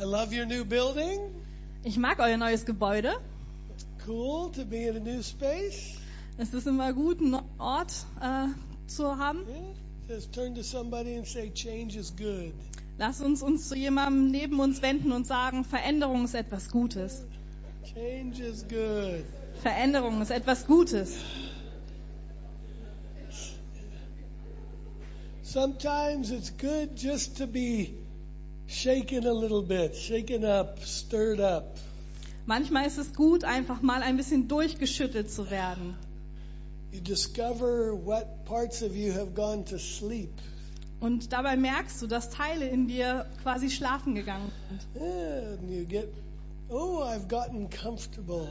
I love your new building. Ich mag euer neues Gebäude. Cool to be in a new space. Es ist immer gut, einen Ort äh, zu haben. Yeah. Just turn to somebody and say, change is good. Lass uns uns zu jemandem neben uns wenden und sagen, Veränderung ist etwas Gutes. Change is good. Veränderung ist etwas Gutes. Sometimes it's good just to be shaken a little bit, shaken up, stirred up. Manchmal ist es gut, einfach mal ein bisschen durchgeschüttelt zu werden. You discover what parts of you have gone to sleep. Und dabei merkst du, dass Teile in dir quasi schlafen gegangen sind. And you get, oh, I've gotten comfortable.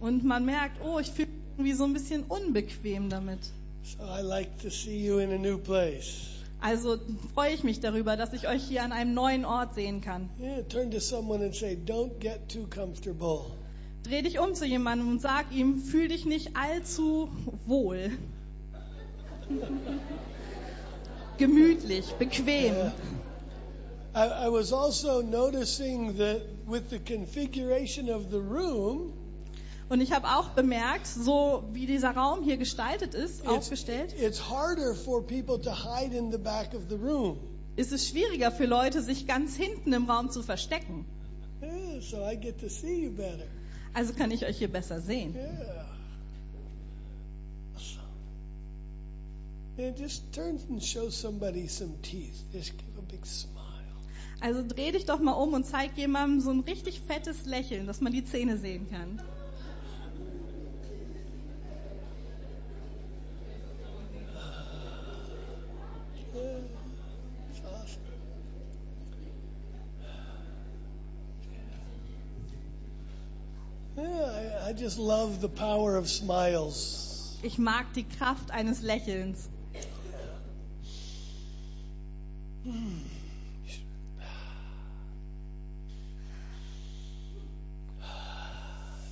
Und man merkt, oh, ich fühle mich irgendwie so ein bisschen unbequem damit. So I like to see you in a new place. Also freue ich mich darüber, dass ich euch hier an einem neuen Ort sehen kann. Yeah, turn to someone and say, don't get too comfortable. Dreh dich um zu jemandem und sag ihm, fühl dich nicht allzu wohl. Gemütlich, bequem. Yeah. I, I was also noticing that with the configuration of the room, Und ich habe auch bemerkt, so wie dieser Raum hier gestaltet ist, it's, aufgestellt, it's harder for people to hide in the back of the room. ist es schwieriger für Leute, sich ganz hinten im Raum zu verstecken. Yeah, so I get to see you better. Also kann ich euch hier besser sehen. Yeah. Awesome. And just turn and show somebody some teeth. Just give a big smile. Also dreh dich doch mal um und zeig jemandem so ein richtig fettes Lächeln, dass man die Zähne sehen kann. Yeah, it's awesome. Yeah, I, I just love the power of smiles. Ich mag die Kraft eines Lächelns.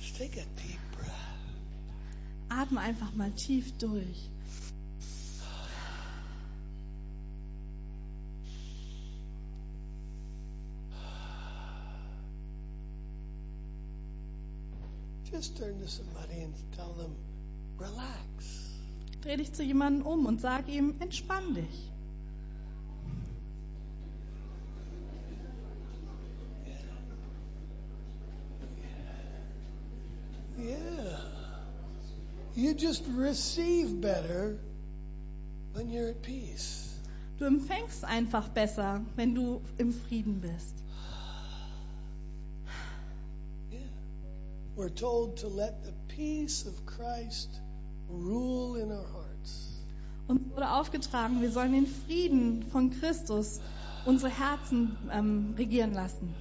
Just take a deep breath. Atme einfach mal tief durch. Just turn to somebody and tell them, relax. Dreh dich zu jemandem um und sag ihm, entspann dich. Yeah. You just receive better when you're at peace. Du empfängst einfach besser, wenn du im Frieden bist. We're told to let the peace of Christ rule in our hearts. Uns wurde aufgetragen, wir sollen den Frieden von Christus unsere Herzen ähm, regieren lassen.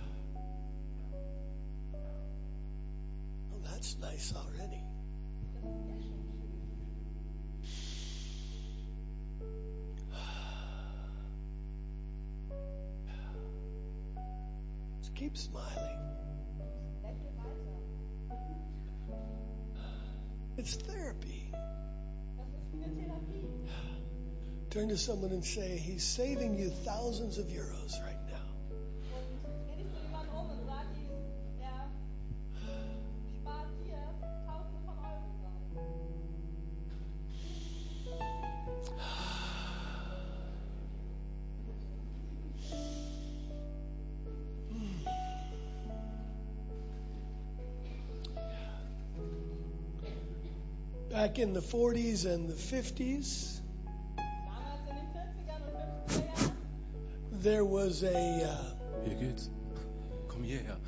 To someone and say, He's saving you thousands of euros right now. Back in the 40s and the 50s, there was a uh, Hier geht's. Komm hierher.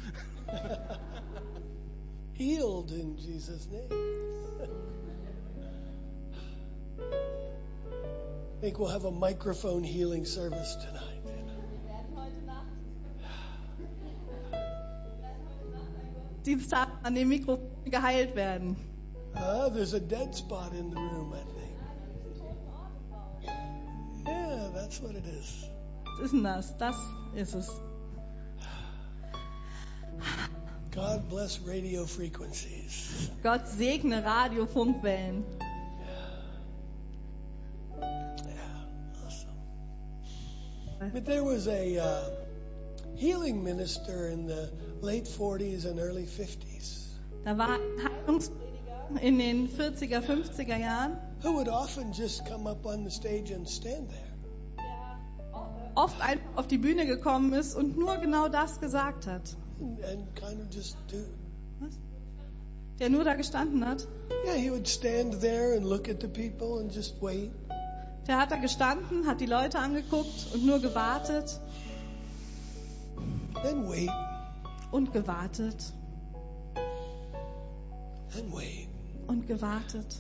healed in Jesus' name. I think we'll have a microphone healing service tonight. Dienstag an dem Mikrofon geheilt werden. Uh, there's a dead spot in the room, I think. Yeah, that's what it is. Ist denn das? Das ist es. God bless radio frequencies. Gott segne Radiofunkwellen. Yeah, awesome. But there was a uh, healing minister in the late 40s and early 50s Da war Heilungsprediger in den 40er, 50er Jahren, who would often just come up on the stage and stand there. Oft einfach auf die Bühne gekommen ist und nur genau das gesagt hat. and, and kind of just do. Was? Der nur da gestanden hat. Yeah, he would stand there and look at the people and just wait. Der hat da gestanden, hat die Leute angeguckt und nur gewartet and wait und gewartet and wait. und gewartet.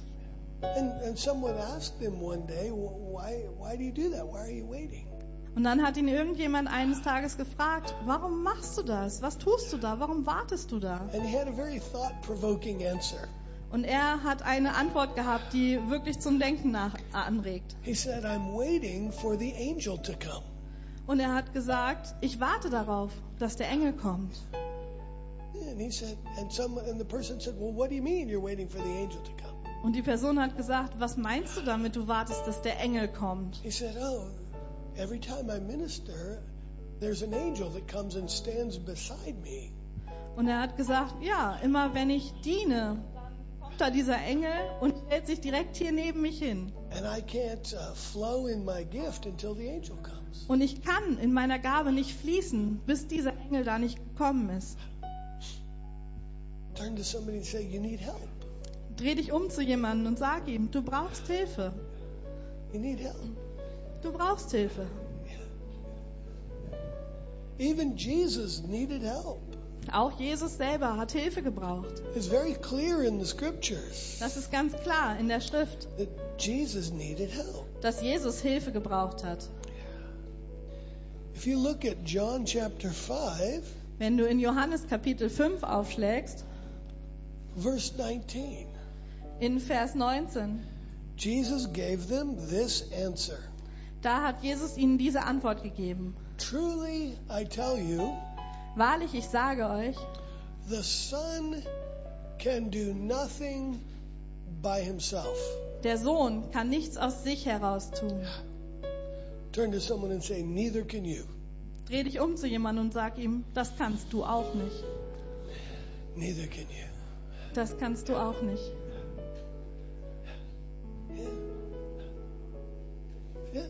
And, and someone asked him one day, "Wh- why, why do you do that? Why are you waiting? Und dann hat ihn irgendjemand eines Tages gefragt, warum machst du das? Was tust du da? Warum wartest du da? And he had a very thought provoking answer. Und er hat eine Antwort gehabt, die wirklich zum Denken nach anregt. He said, I'm waiting for the angel to come. Und er hat gesagt, ich warte darauf, dass der Engel kommt. And he said, and some, and the person said, well, what do you mean you're waiting for the angel to come? Und die Person hat gesagt, was meinst du damit, du wartest, dass der Engel kommt? He said, oh, every time I minister, there's an angel that comes and stands beside me. Und er hat gesagt, ja, immer wenn ich diene, kommt da dieser Engel und stellt sich direkt hier neben mich hin. And I can't uh, flow in my gift until the angel comes. Und ich kann in meiner Gabe nicht fließen, bis dieser Engel da nicht gekommen ist. Turn to somebody and say, you need help. Dreh dich um zu jemandem und sag ihm, du brauchst Hilfe. You need help. Du brauchst Hilfe. Even Jesus needed help. Auch Jesus selber hat Hilfe gebraucht. It's very clear in the scriptures Das ist ganz klar in der Schrift, that Jesus needed help. dass Jesus Hilfe gebraucht hat. If you look at John chapter 5, Wenn du in Johannes Kapitel 5 aufschlägst, verse 19, in Vers 19, Jesus gave them this answer da hat Jesus ihnen diese Antwort gegeben. Truly, I tell you, Wahrlich, ich sage euch, the Son can do nothing by himself. der Sohn kann nichts aus sich heraus tun. Turn to someone and say, Neither can you. Dreh dich um zu jemandem und sag ihm, das kannst du auch nicht. Neither can you. Das kannst du auch nicht. Yeah. Yeah.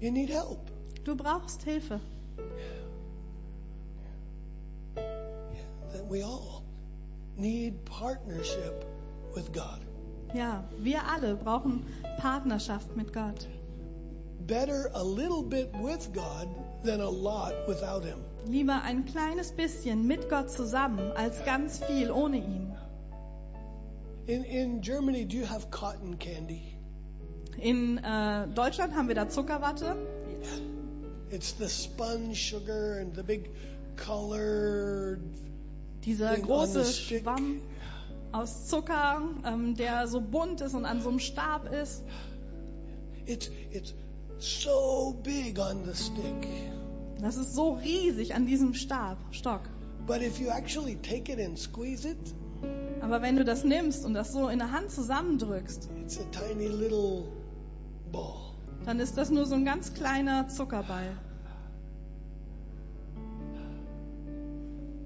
You need help. Du brauchst Hilfe. That we all need partnership with God. Ja, wir alle brauchen Partnerschaft mit Gott. Better a little bit with God than a lot without Him. Lieber ein kleines bisschen mit Gott zusammen als ganz viel ohne ihn. In, in Germany, do you have cotton candy? In äh, Deutschland haben wir da Zuckerwatte. It's the spun sugar and the big colored Dieser große. Schwamm aus Zucker, ähm, der so bunt ist und an so einem Stab ist. It's it's so big on the stick. Das ist so riesig an diesem Stab, Stock. But if you actually take it and squeeze it, Aber wenn du das nimmst und das so in der Hand zusammendrückst, it's a tiny little ball. dann ist das nur so ein ganz kleiner Zuckerball.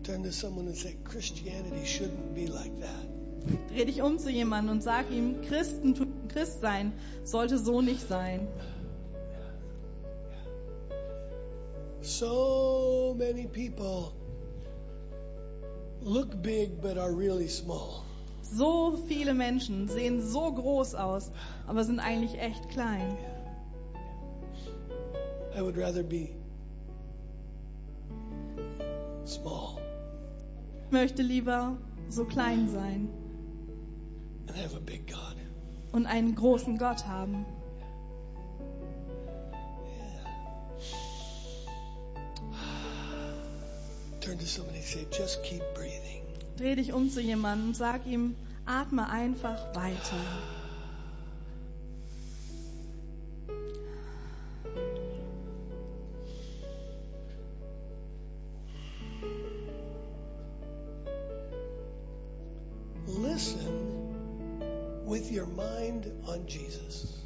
Turn to someone and say, Christianity shouldn't be like that. Dreh dich um zu jemandem und sag ihm, Christentum, Christsein sollte so nicht sein. So many people look big but are really small. So viele Menschen sehen so groß aus, aber sind eigentlich echt klein. I would rather be small Ich möchte lieber so klein sein and have a big God. und einen großen Gott haben. Turn to somebody and say, just keep breathing. Dreh dich um zu jemandem und sag ihm, atme einfach weiter. Listen with your mind on Jesus.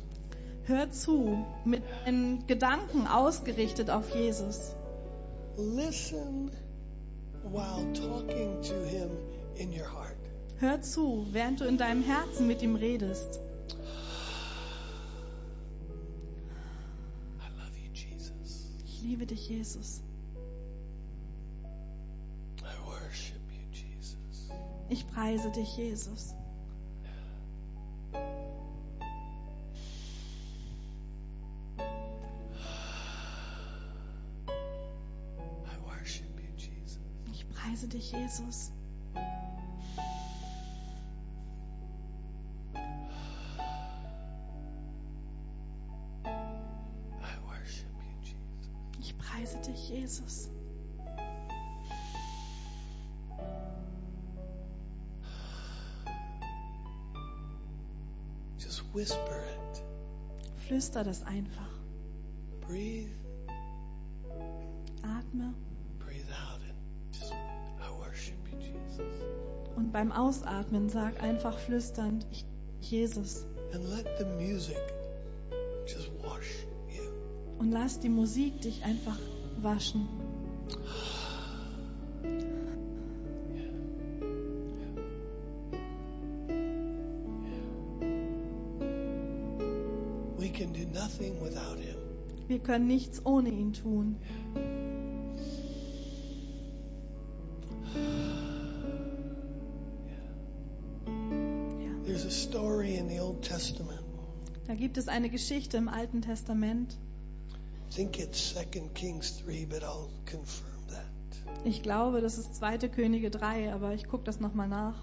Hör zu, mit deinen Gedanken ausgerichtet auf Jesus. listen while talking to Him in your heart. Hör zu, während du in deinem Herzen mit ihm redest. I love you, Jesus. Ich liebe dich, Jesus. I worship you, Jesus. Ich preise dich, Jesus. Jesus. I worship you, Jesus. Ich preise dich, Jesus. Just whisper it. Flüster das einfach. Ausatmen sag einfach flüsternd, Jesus. And let the music just wash you. Und lass die Musik dich einfach waschen. Wir können nichts ohne ihn tun. Ja. Testament. Da gibt es eine Geschichte im Alten Testament. I think it's 2 Kings 3, but I'll confirm that. Ich glaube, das ist 2. Könige 3, aber ich gucke das nochmal nach.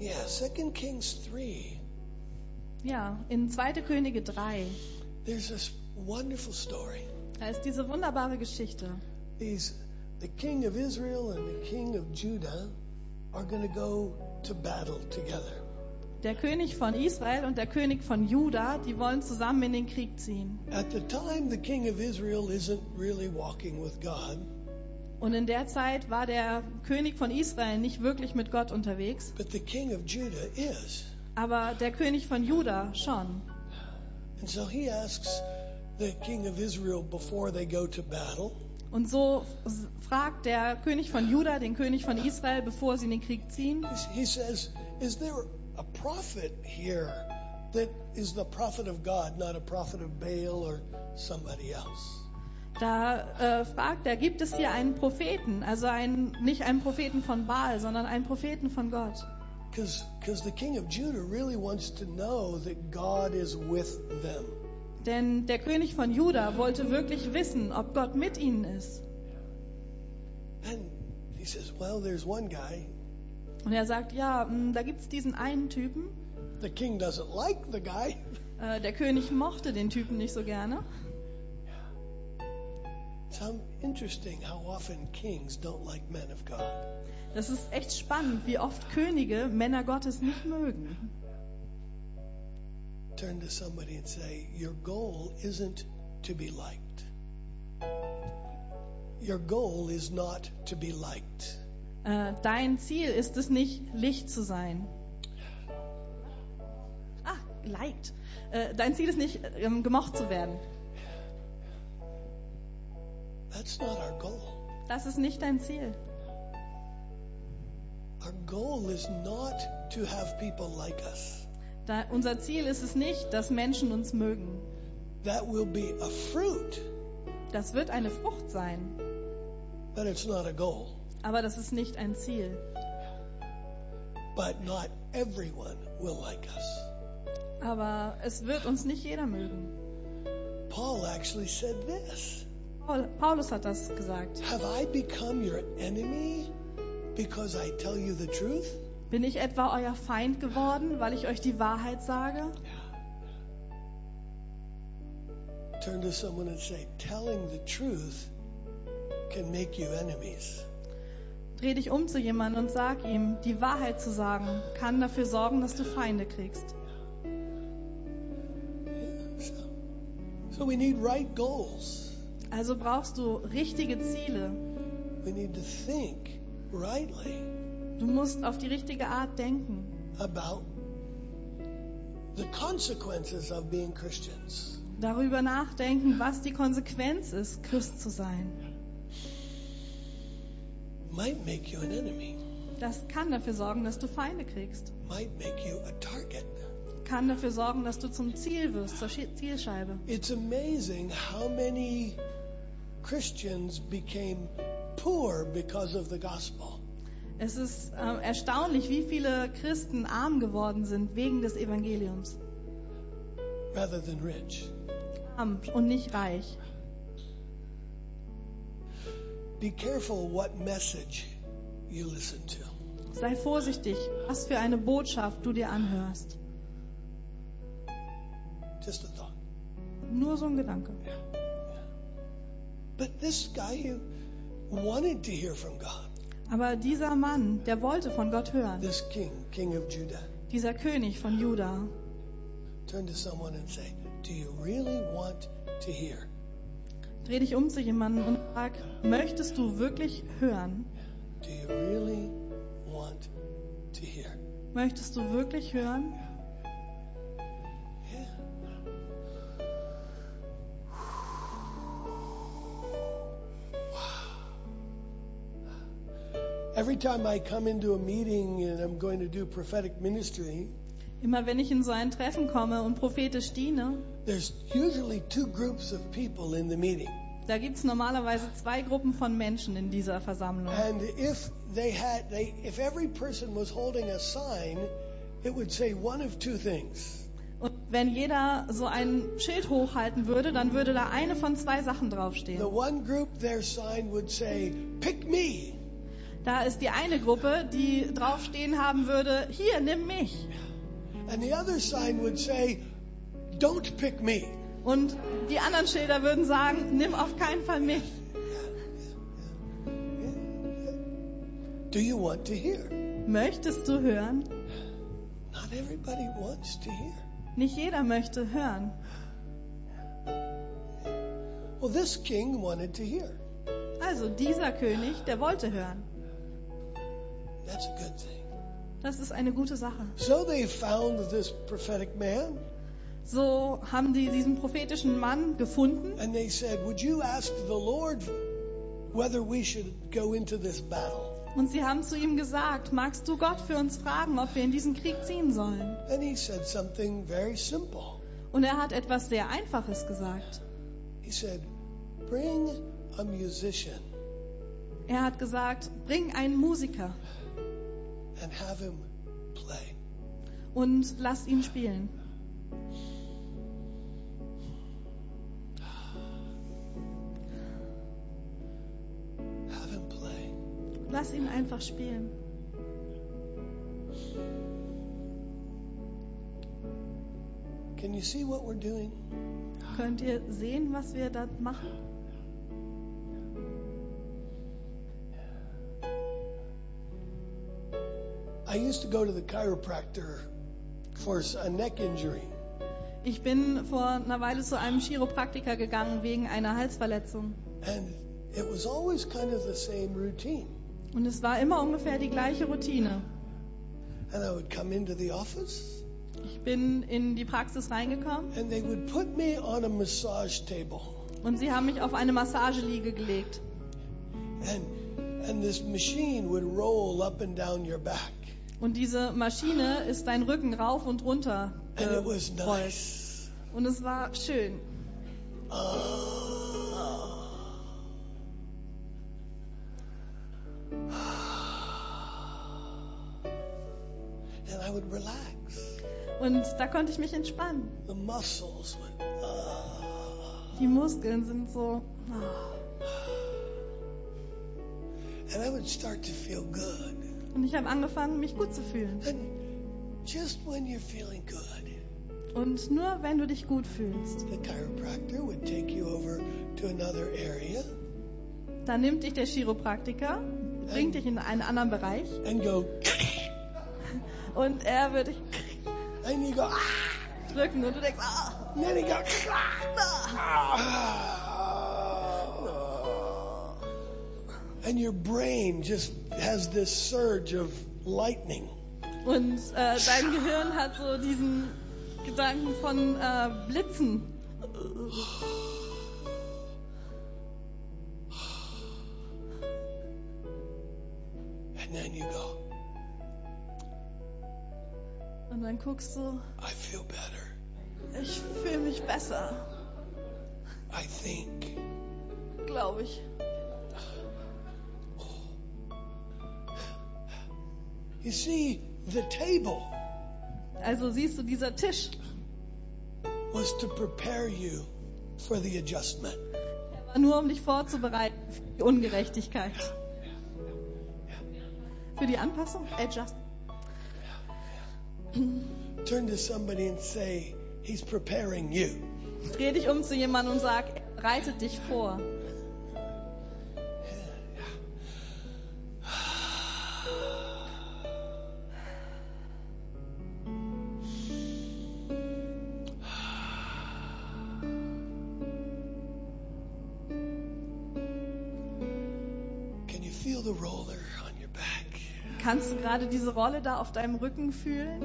Yeah, 2 Kings 3. Ja, in 2. Könige 3, There's this wonderful story. da ist diese wunderbare Geschichte. These, the king of Israel and the king of Judah are going to go to battle together. Der König von Israel und der König von Juda, die wollen zusammen in den Krieg ziehen. At the time, the king of Israel isn't really walking with God, Und in der Zeit war der König von Israel nicht wirklich mit Gott unterwegs, but the king of Judah is. aber der König von Juda schon. And so he asks the king of Israel before they go to battle, Und so fragt der König von Juda den König von Israel, bevor sie in den Krieg ziehen, he says, Is there a prophet here that is the prophet of God, not a prophet of Baal or somebody else? da äh, fragt er, gibt es hier einen Propheten, also einen, nicht einen Propheten von Baal, sondern einen Propheten von Gott. Because the king of Judah really wants to know that God is with them. Denn der König von Juda wollte wirklich wissen, ob Gott mit ihnen ist. And he says, Well, there's one guy. Und er sagt, ja, mh, da gibt es diesen einen Typen. The king doesn't like the guy. Äh, der König mochte den Typen nicht so gerne. Like. Das ist echt spannend, wie oft Könige Männer Gottes nicht mögen. Turn to somebody and say, Your goal isn't to be liked. Your goal is not to be liked. Äh, dein Ziel ist es nicht, Licht zu sein. Ah, liked. Äh, dein Ziel ist nicht, ähm, gemocht zu werden. That's not our goal. Das ist nicht dein Ziel. Our goal is not to have people like us. Da, unser Ziel ist es nicht, dass Menschen uns mögen. That will be a fruit, Das wird eine Frucht sein, but it's not a goal. aber das ist nicht ein Ziel. But not everyone will like us. Aber es wird uns nicht jeder mögen. Paul actually said this Paul, Paulus hat das gesagt. Have I become your enemy because I tell you the truth? Bin ich etwa euer Feind geworden, weil ich euch die Wahrheit sage? Turn to someone and say, Telling the truth can make you enemies. Dreh dich um zu jemandem und sag ihm, die Wahrheit zu sagen, kann dafür sorgen, dass du Feinde kriegst. So, so we need right goals. Also brauchst du richtige Ziele. We need to think rightly Du musst auf die richtige Art denken about the consequences of being Christians. Darüber nachdenken, was die Konsequenz ist, Christ zu sein. Might make you an enemy, Das kann dafür sorgen, dass du Feinde kriegst. might make you a target. Kann dafür sorgen, dass du zum Ziel wirst, zur Zielscheibe. It's amazing how many Christians became poor because of the gospel. Es ist äh, erstaunlich, wie viele Christen arm geworden sind wegen des Evangeliums. rather than rich. Arm und nicht reich. Be careful what message you listen to. Sei vorsichtig, was für eine Botschaft du dir anhörst. Just a thought. Nur so ein Gedanke. But this guy who wanted to hear from God, Aber dieser Mann, der wollte von Gott hören, this king, king of Judah, dieser König von Juda, turn to someone and say, Do you really want to hear? dreh dich um zu jemandem und frag, möchtest du wirklich hören? Do you really want to hear? Möchtest du wirklich hören? Every time I come into a meeting and I'm going to do prophetic ministry, Immer wenn ich in so ein Treffen komme und prophetisch diene, there's usually two groups of people in the meeting. da gibt es normalerweise zwei Gruppen von Menschen in dieser Versammlung. And if they had, they, if every person was holding a sign, it would say one of two things. Und wenn jeder so ein Schild hochhalten würde, dann würde da eine von zwei Sachen draufstehen. The one group, their sign would say, "Pick me," Da ist die eine Gruppe, die draufstehen haben würde, hier, nimm mich. and the other sign would say, "Don't pick me." Und die anderen Schilder würden sagen, nimm auf keinen Fall mich. Do you want to hear? Möchtest du hören? Not everybody wants to hear. Nicht jeder möchte hören. Well, this king wanted to hear. Also dieser König, der wollte hören. That's a good thing. Das ist eine gute Sache. So they found this prophetic man So haben die diesen prophetischen Mann gefunden and they said, Would you ask the Lord whether we should go into this battle? und sie haben zu ihm gesagt, magst du Gott für uns fragen, ob wir in diesen Krieg ziehen sollen? And he said something very simple. Und er hat etwas sehr Einfaches gesagt. He said, Bring a musician Er hat gesagt, bring einen Musiker and have him play. und lass ihn spielen. Have him play. Lass ihn einfach spielen. Can you see what we're doing? Könnt ihr sehen, was wir da machen? I used to go to the chiropractor for a neck injury. Ich bin vor einer Weile zu einem Chiropraktiker gegangen wegen einer Halsverletzung. And it was always kind of the same routine. Und es war immer ungefähr die gleiche Routine. And I would come into the office Ich bin in die Praxis reingekommen and they would put me on a massage table. und sie haben mich auf eine Massageliege gelegt. And and this machine would roll up and down your back. Und diese Maschine ist dein Rücken rauf und runter gerollt. nice. Und es war schön. And I would relax. Und da konnte ich mich entspannen. The muscles would. ah. Die Muskeln sind so. ah. and I would start to feel good. Und ich habe angefangen, mich gut zu fühlen. Just when you're feeling good, Und nur wenn du dich gut fühlst, the chiropractor would take you over to another area dann nimmt dich der Chiropraktiker, bringt dich in einen anderen Bereich and go, und er wird dich and you go, ah, drücken und du denkst, ah, and then you go, ah. And your brain just has this surge of lightning. und äh, dein Gehirn hat so diesen Gedanken von äh, Blitzen. And then you go, Und dann guckst du, I feel better. ich fühle mich besser, I think. glaube ich. You see, the table Also siehst du, dieser Tisch was to prepare you for the adjustment. war nur, um dich vorzubereiten für die Ungerechtigkeit. Für die Anpassung? Adjust. Turn to somebody and say, He's preparing you. Dreh dich um zu jemandem und sag, er bereitet dich vor. Kannst du gerade diese Rolle da auf deinem Rücken fühlen?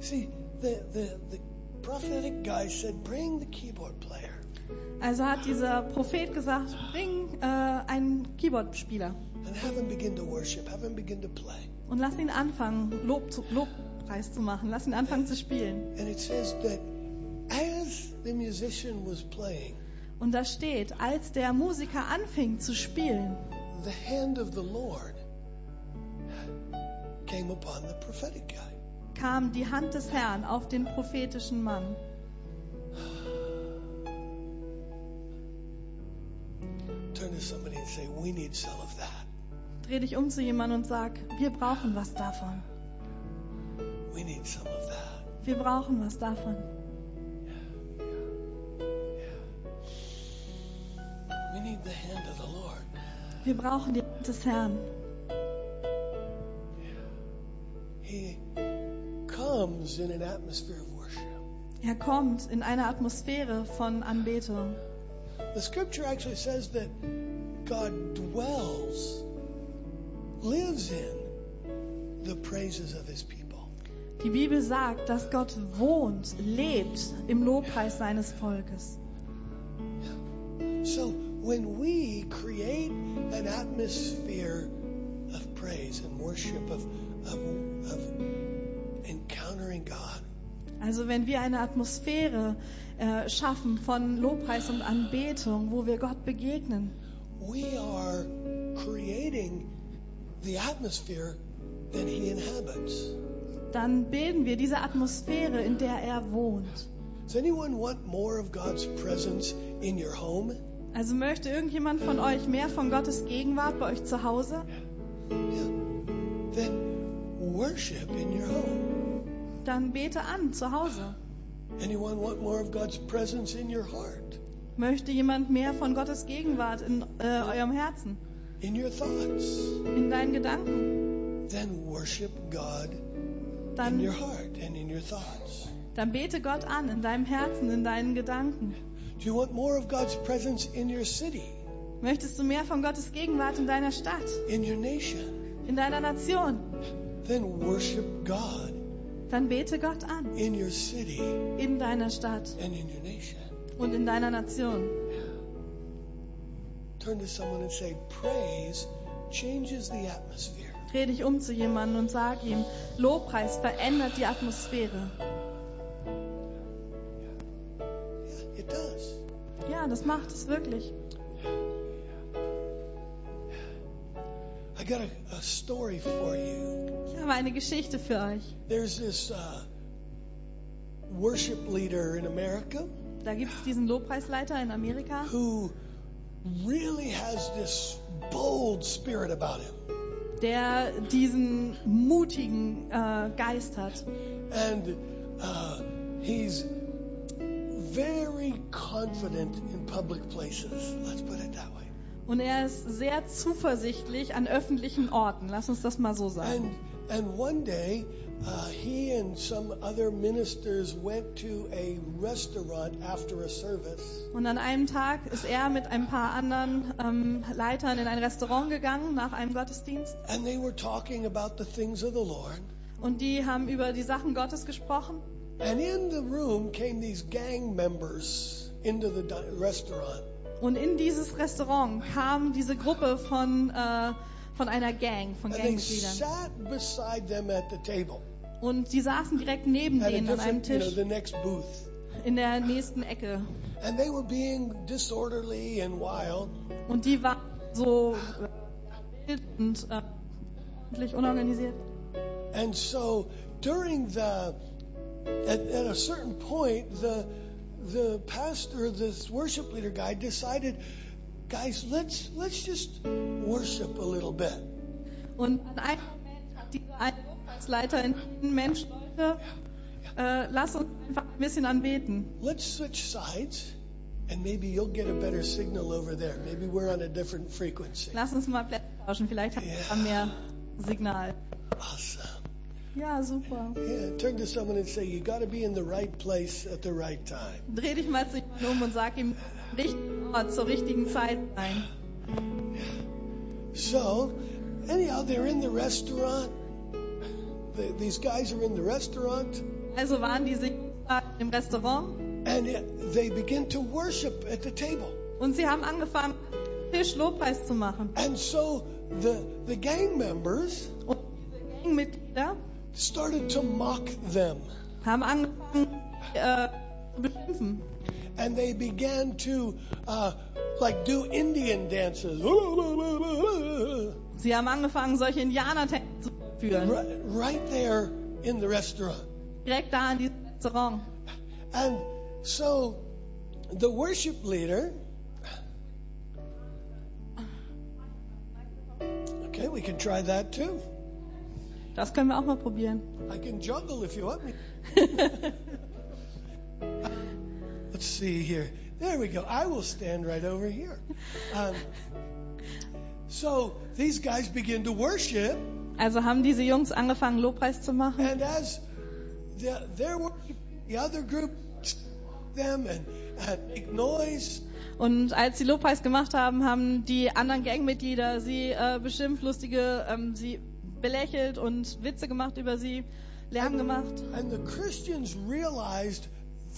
See, the, the, the prophetic guy said, Bring the keyboard player. Also hat dieser Prophet gesagt, bring äh, einen Keyboardspieler und lass ihn anfangen, Lob zu, Lobpreis zu machen. Lass ihn anfangen zu spielen. And it says that Und da steht, als der Musiker anfing zu spielen, the hand of the Lord came upon the prophetic guy. kam die Hand des Herrn auf den prophetischen Mann. Turn to somebody and say, We need some of that. Dreh dich um zu jemandem und sag, wir brauchen was davon. We need some of that. Wir brauchen was davon. Wir brauchen die Hand des Herrn. Er kommt in eine Atmosphäre von Anbetung. The scripture actually says that God dwells, lives in the praises of his people. Die Bibel sagt, dass Gott wohnt, lebt im Lobpreis seines Volkes. So when we create an atmosphere of praise and worship, of, of, of encountering God, Also wenn wir eine Atmosphäre äh, schaffen von Lobpreis und Anbetung, wo wir Gott begegnen, we are creating the atmosphere that he inhabits. dann bilden wir diese Atmosphäre, in der er wohnt. Does anyone want more of God's presence in your home? Also möchte irgendjemand von euch mehr von Gottes Gegenwart bei euch zu Hause? Yeah. Then worship in your home. Dann bete an zu Hause. Anyone want more of God's presence in your heart, Möchte jemand mehr von Gottes Gegenwart in äh, eurem Herzen, in your thoughts? in deinen Gedanken? Then worship God in Dann, your heart and in your thoughts. dann bete Gott an in deinem Herzen, in deinen Gedanken. Do you want more of God's presence in your city, Möchtest du mehr von Gottes Gegenwart in deiner Stadt, in your nation? in deiner Nation? Then worship God Dann bete Gott an in your city in deiner Stadt and in your nation. und in deiner Nation. Turn to someone and say, Praise changes the atmosphere. Dreh dich um zu jemandem und sag ihm, Lobpreis verändert die Atmosphäre. Ja, das macht es wirklich. I got a, a story for you. Ich habe eine Geschichte für euch. There's this uh, worship leader in America Da gibt es diesen Lobpreisleiter in Amerika, who really has this bold spirit about him. der diesen mutigen äh, Geist hat. And uh, he's very confident in public places. Let's put it that way. Und er ist sehr zuversichtlich an öffentlichen Orten. Lass uns das mal so sagen. And and one day uh, he and some other ministers went to a restaurant after a service. Und an einem Tag ist er mit ein paar anderen ähm, Leitern in ein Restaurant gegangen nach einem Gottesdienst. And they were talking about the things of the Lord. Und die haben über die Sachen Gottes gesprochen. And in the room came these gang members into the restaurant. Und in dieses Restaurant kam diese Gruppe von, äh, von einer Gang, von Gangmitgliedern. Und die saßen direkt neben At denen an einem different, you know, Tisch in der nächsten Ecke. And they were being disorderly and wild. Und die waren so wild und äh, unorganisiert. And so during the, at, at a certain point, the, the pastor, this worship leader guy decided, guys, let's, let's just worship a little bit. Und an einem Moment hat dieser eine Lobpreisleiter entschieden, Mensch, Leute, äh, lass uns einfach ein bisschen anbeten. Let's switch sides and maybe you'll get a better signal over there. Maybe we're on a different frequency. Lass uns mal Plätze tauschen, vielleicht haben wir er mehr Signal. Awesome. Ja, super. Yeah, turn to someone and say, you got to be in the right place at the right time. Dreh dich mal zu jemandem um und sag ihm, richtigen Ort zur richtigen Zeit sein. So, anyhow, they're in the restaurant. The, these guys are in the restaurant, Also waren diese im Restaurant and it, they begin to worship at the table. und sie haben angefangen, Tisch Lobpreis zu machen. And so the the gang members Und diese Gangmitglieder started to mock them, haben angefangen, äh, zu beschimpfen. and they began to uh, like do Indian dances. Sie haben angefangen, solche Indianertänze zu führen. Right, right there in the restaurant. Direkt da in diesem Restaurant. And so the worship leader, okay, we can try that too. Das können wir auch mal probieren. I can juggle if you want me. Let's see here. There we go. I will stand right over here. Um, so these guys begin to worship, Also haben diese Jungs angefangen, Lobpreis zu machen. and as the, they're worshiping, the other group them and, and make noise. Und als sie Lobpreis gemacht haben, haben die anderen Gangmitglieder sie äh, beschimpft, lustige, ähm, sie belächelt und Witze gemacht über sie, Lärm gemacht. And the Christians realized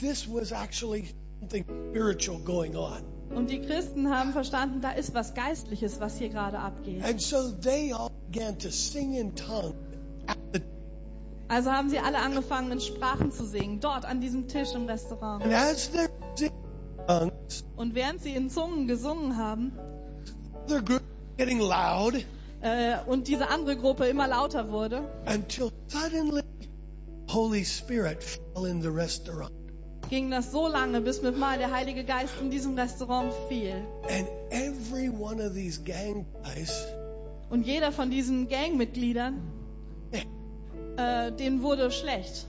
this was actually something spiritual going on. Und die Christen haben verstanden, da ist was Geistliches, was hier gerade abgeht. And so they all began to sing in tongues Also haben sie alle angefangen, in Sprachen zu singen, dort an diesem Tisch im Restaurant. And as they're singing in tongues, Und während sie in Zungen gesungen haben the group getting loud äh, und diese andere Gruppe immer lauter wurde, until suddenly Holy Spirit fell in the restaurant. ging das so lange, bis mit mal der Heilige Geist in diesem Restaurant fiel. And every one of these gang guys Und jeder von diesen Gangmitgliedern, äh, denen wurde schlecht.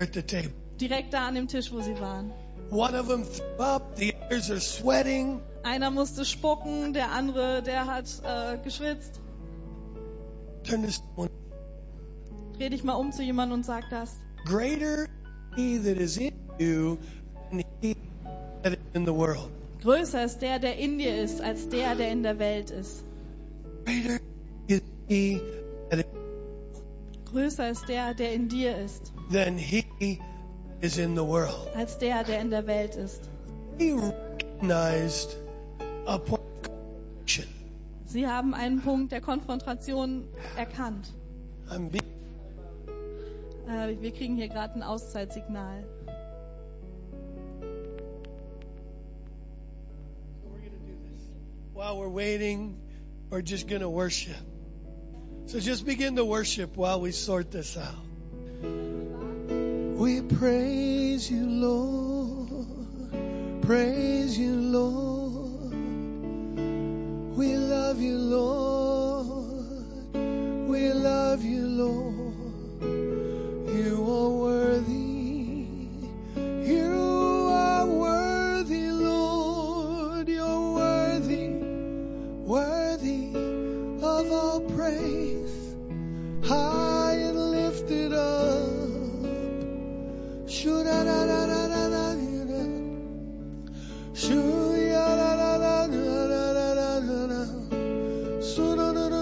at the table. Direkt da an dem Tisch, wo sie waren. One of them threw up, the others are sweating. Einer musste spucken, der andere, der hat äh, geschwitzt. Dreh dich mal um zu jemandem und sag das. Greater he that is in you than he that is in the world. Größer ist der, der in dir ist, als der, der in der Welt ist. Greater is he that is Größer ist der, der in dir ist, than he is in the world. als der, der in der Welt ist. He recognized a point of connection. Sie haben einen Punkt der Konfrontation erkannt. I'm being Äh, wir kriegen hier gerade ein Auszeitsignal. We're going to. While we're waiting, we're just going to worship. So just begin to worship while we sort this out. We praise you, Lord. Praise you, Lord. We love you, Lord. We love you, Lord. You are worthy. You are worthy, Lord. You're worthy, worthy of all praise. High and lifted up. Shoo-da-da-da-da-da-da. Shoo ya la la la la la la la la. Shoo, la la.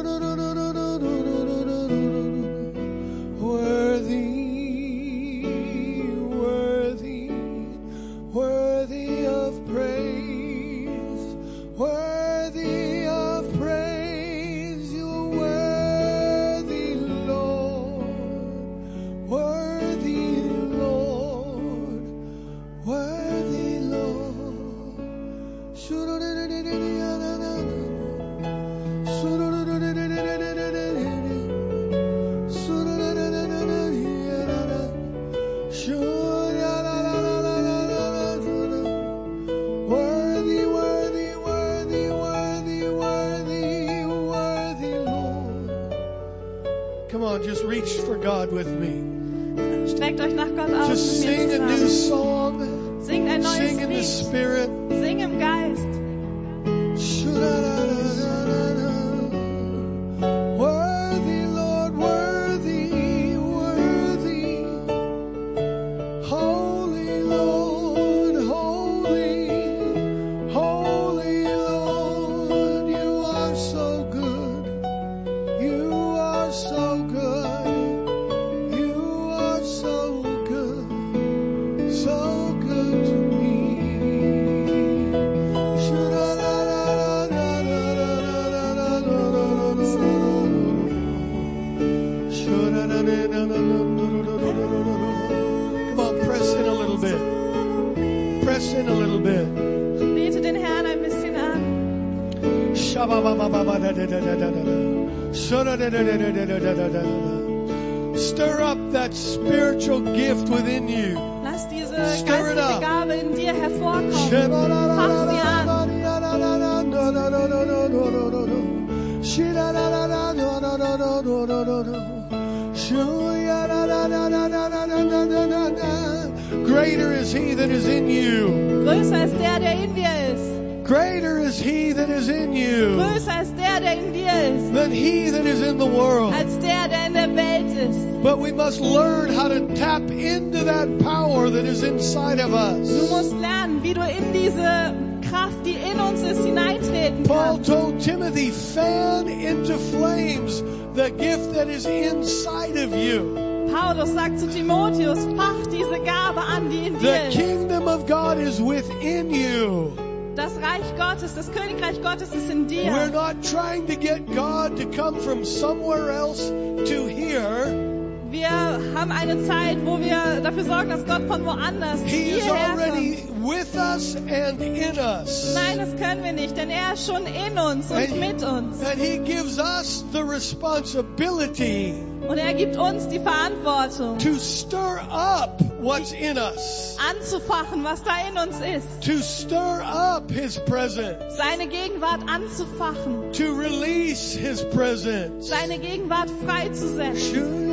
Come from somewhere else to here. Wir haben eine Zeit, wo wir dafür sorgen, dass Gott von woanders He is hierher already kommt. with us and in us. Nein, das können wir nicht, denn er ist schon in uns und And- mit uns. And He gives us the responsibility Und er gibt uns die Verantwortung, to stir up what's in us, anzufachen, was da in uns ist. to stir up His presence, Seine Gegenwart anzufachen, to release His presence. seine Gegenwart freizusetzen.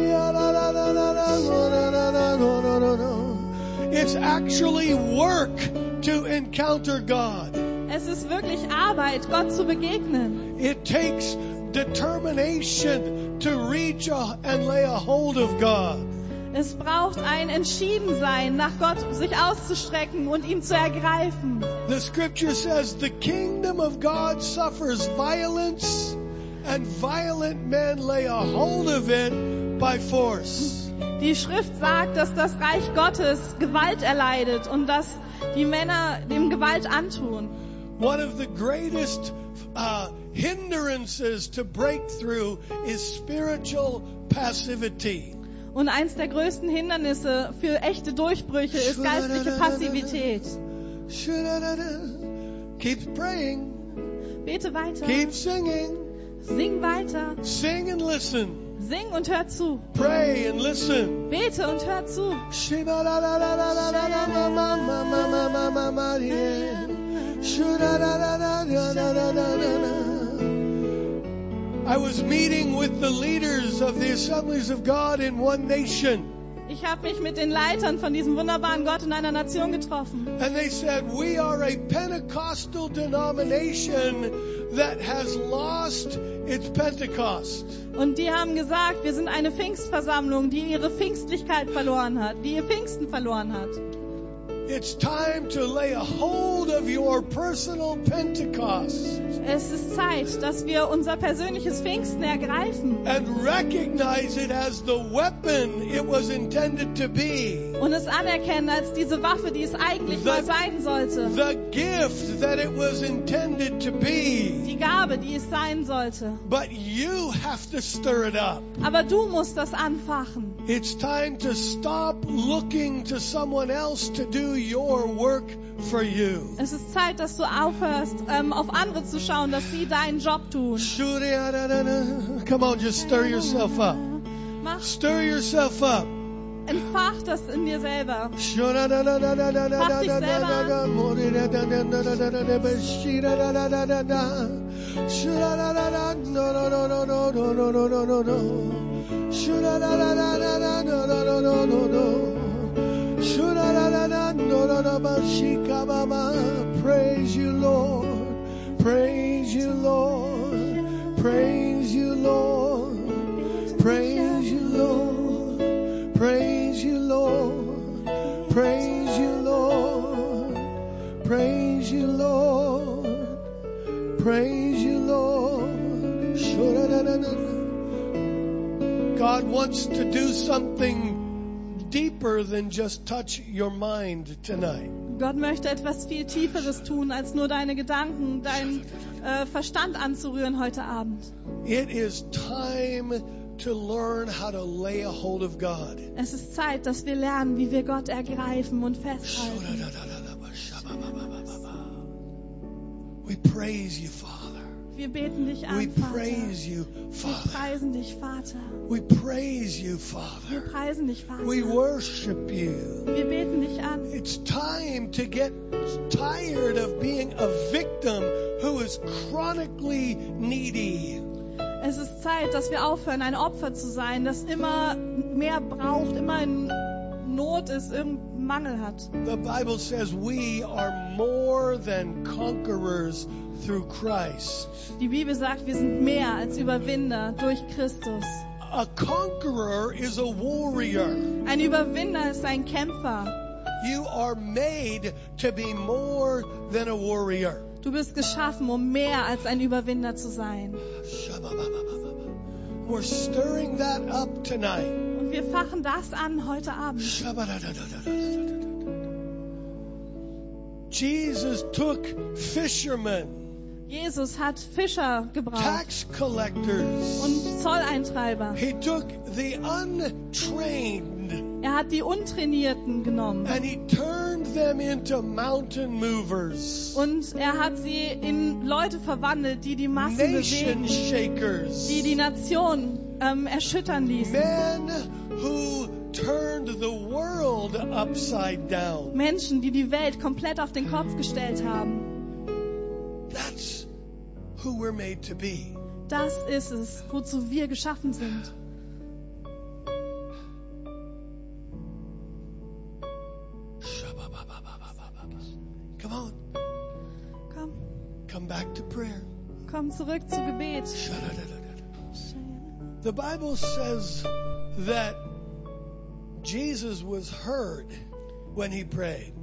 It's actually work to encounter God. Es ist wirklich Arbeit, Gott zu begegnen. It takes determination to reach a, and lay a hold of God. Es braucht ein Entschiedensein, nach Gott sich auszustrecken und ihn zu ergreifen. The scripture says the kingdom of God suffers violence, and violent men lay a hold of it by force. Die Schrift sagt, dass das Reich Gottes Gewalt erleidet und dass die Männer dem Gewalt antun. One of the greatest uh, hindrances to breakthrough is spiritual passivity. Und eins der größten Hindernisse für echte Durchbrüche ist geistliche Passivität. Keep praying, Bete weiter. keep singing, Sing weiter. sing and listen, Sing und hör zu. pray and listen. Bete und hör zu. I was meeting with the leaders of the assemblies of God in one nation, Ich habe mich mit den Leitern von diesem wunderbaren Gott in einer Nation getroffen. and they said, We are a Pentecostal denomination that has lost its Pentecost. Und die haben gesagt, wir sind eine Pfingstversammlung, die ihre Pfingstlichkeit verloren hat, die ihr Pfingsten verloren hat. It's time to lay a hold of your personal Pentecost Es ist Zeit, dass wir unser persönliches Pfingsten ergreifen and recognize it as the weapon it was intended to be. und es anerkennen als diese Waffe, die es eigentlich mal sein sollte. The gift that it was intended to be. Die Gabe, die es sein sollte. But you have to stir it up. Aber du musst das anfachen. It's time to stop looking to someone else to do your work for you. Es ist Zeit, dass du aufhörst, ähm, auf andere zu schauen, dass sie deinen Job tun. Come on, just stir yourself up. Mach, Stir yourself up. Entfach das in dir selber. Praise you, Lord. Praise you, Lord. Praise you, Lord. Praise you, Lord. Praise you, Lord. Praise you, Lord. Praise you, Lord. Praise you, Lord. God wants to do something deeper than just touch your mind tonight. Gott möchte etwas viel Tieferes tun, als nur deine Gedanken, deinen äh, Verstand anzurühren heute Abend. It is time to learn how to lay a hold of God. Es ist Zeit, dass wir lernen, wie wir Gott ergreifen und festhalten. We praise you, Father. Wir beten dich We an, Vater. praise you, Father. Wir preisen dich, Vater. We praise you, Father. Wir preisen dich, Vater. We worship you. Wir beten dich an. It's time to get tired of being a victim who is chronically needy. Es ist Zeit, dass wir aufhören, ein Opfer zu sein, das immer mehr braucht, immer in Not ist, irgendeinen Mangel hat. The Bible says we are more than conquerors through Christ. Die Bibel sagt, wir sind mehr als Überwinder durch Christus. A conqueror is a warrior. Ein Überwinder ist ein Kämpfer. You are made to be more than a warrior. Du bist geschaffen, um mehr als ein Überwinder zu sein. We're stirring that up tonight. Und wir fachen das an heute Abend. Jesus took fishermen, Jesus hat Fischer gebraucht tax collectors. und Zolleintreiber. He took the untrained Er hat die Untrainierten genommen and he turned them into mountain movers, und er hat sie in Leute verwandelt, die die Massen bewegen, die die Nation ähm, erschüttern ließen. men who turned the world upside down. Menschen, die die Welt komplett auf den Kopf gestellt haben. That's who we're made to be. Das ist es, wozu wir geschaffen sind. Come on, Komm, come back to prayer. komm zurück zu Gebet. The Bible says that Jesus was heard when he prayed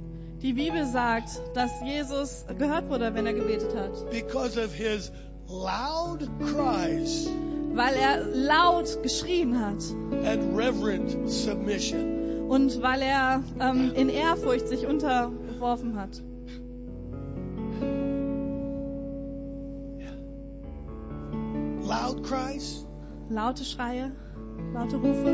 Die Bibel sagt, dass Jesus gehört wurde, wenn er gebetet hat, because of his loud cries weil er laut geschrien hat and reverent submission. und weil er ähm, in Ehrfurcht sich unterworfen hat. Loud cries, Laute Schreie, laute Rufe.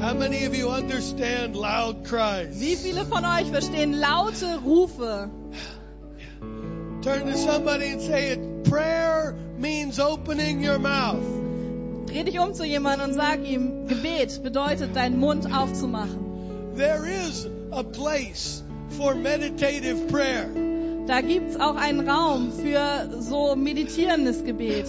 How many of you understand loud cries? Wie viele von euch verstehen laute Rufe? Turn to somebody and say it. Prayer means opening your mouth. Dreh dich um zu jemandem und sag ihm, Gebet bedeutet, deinen Mund aufzumachen. There is a place for meditative prayer, Da gibt's auch einen Raum für so meditierendes Gebet.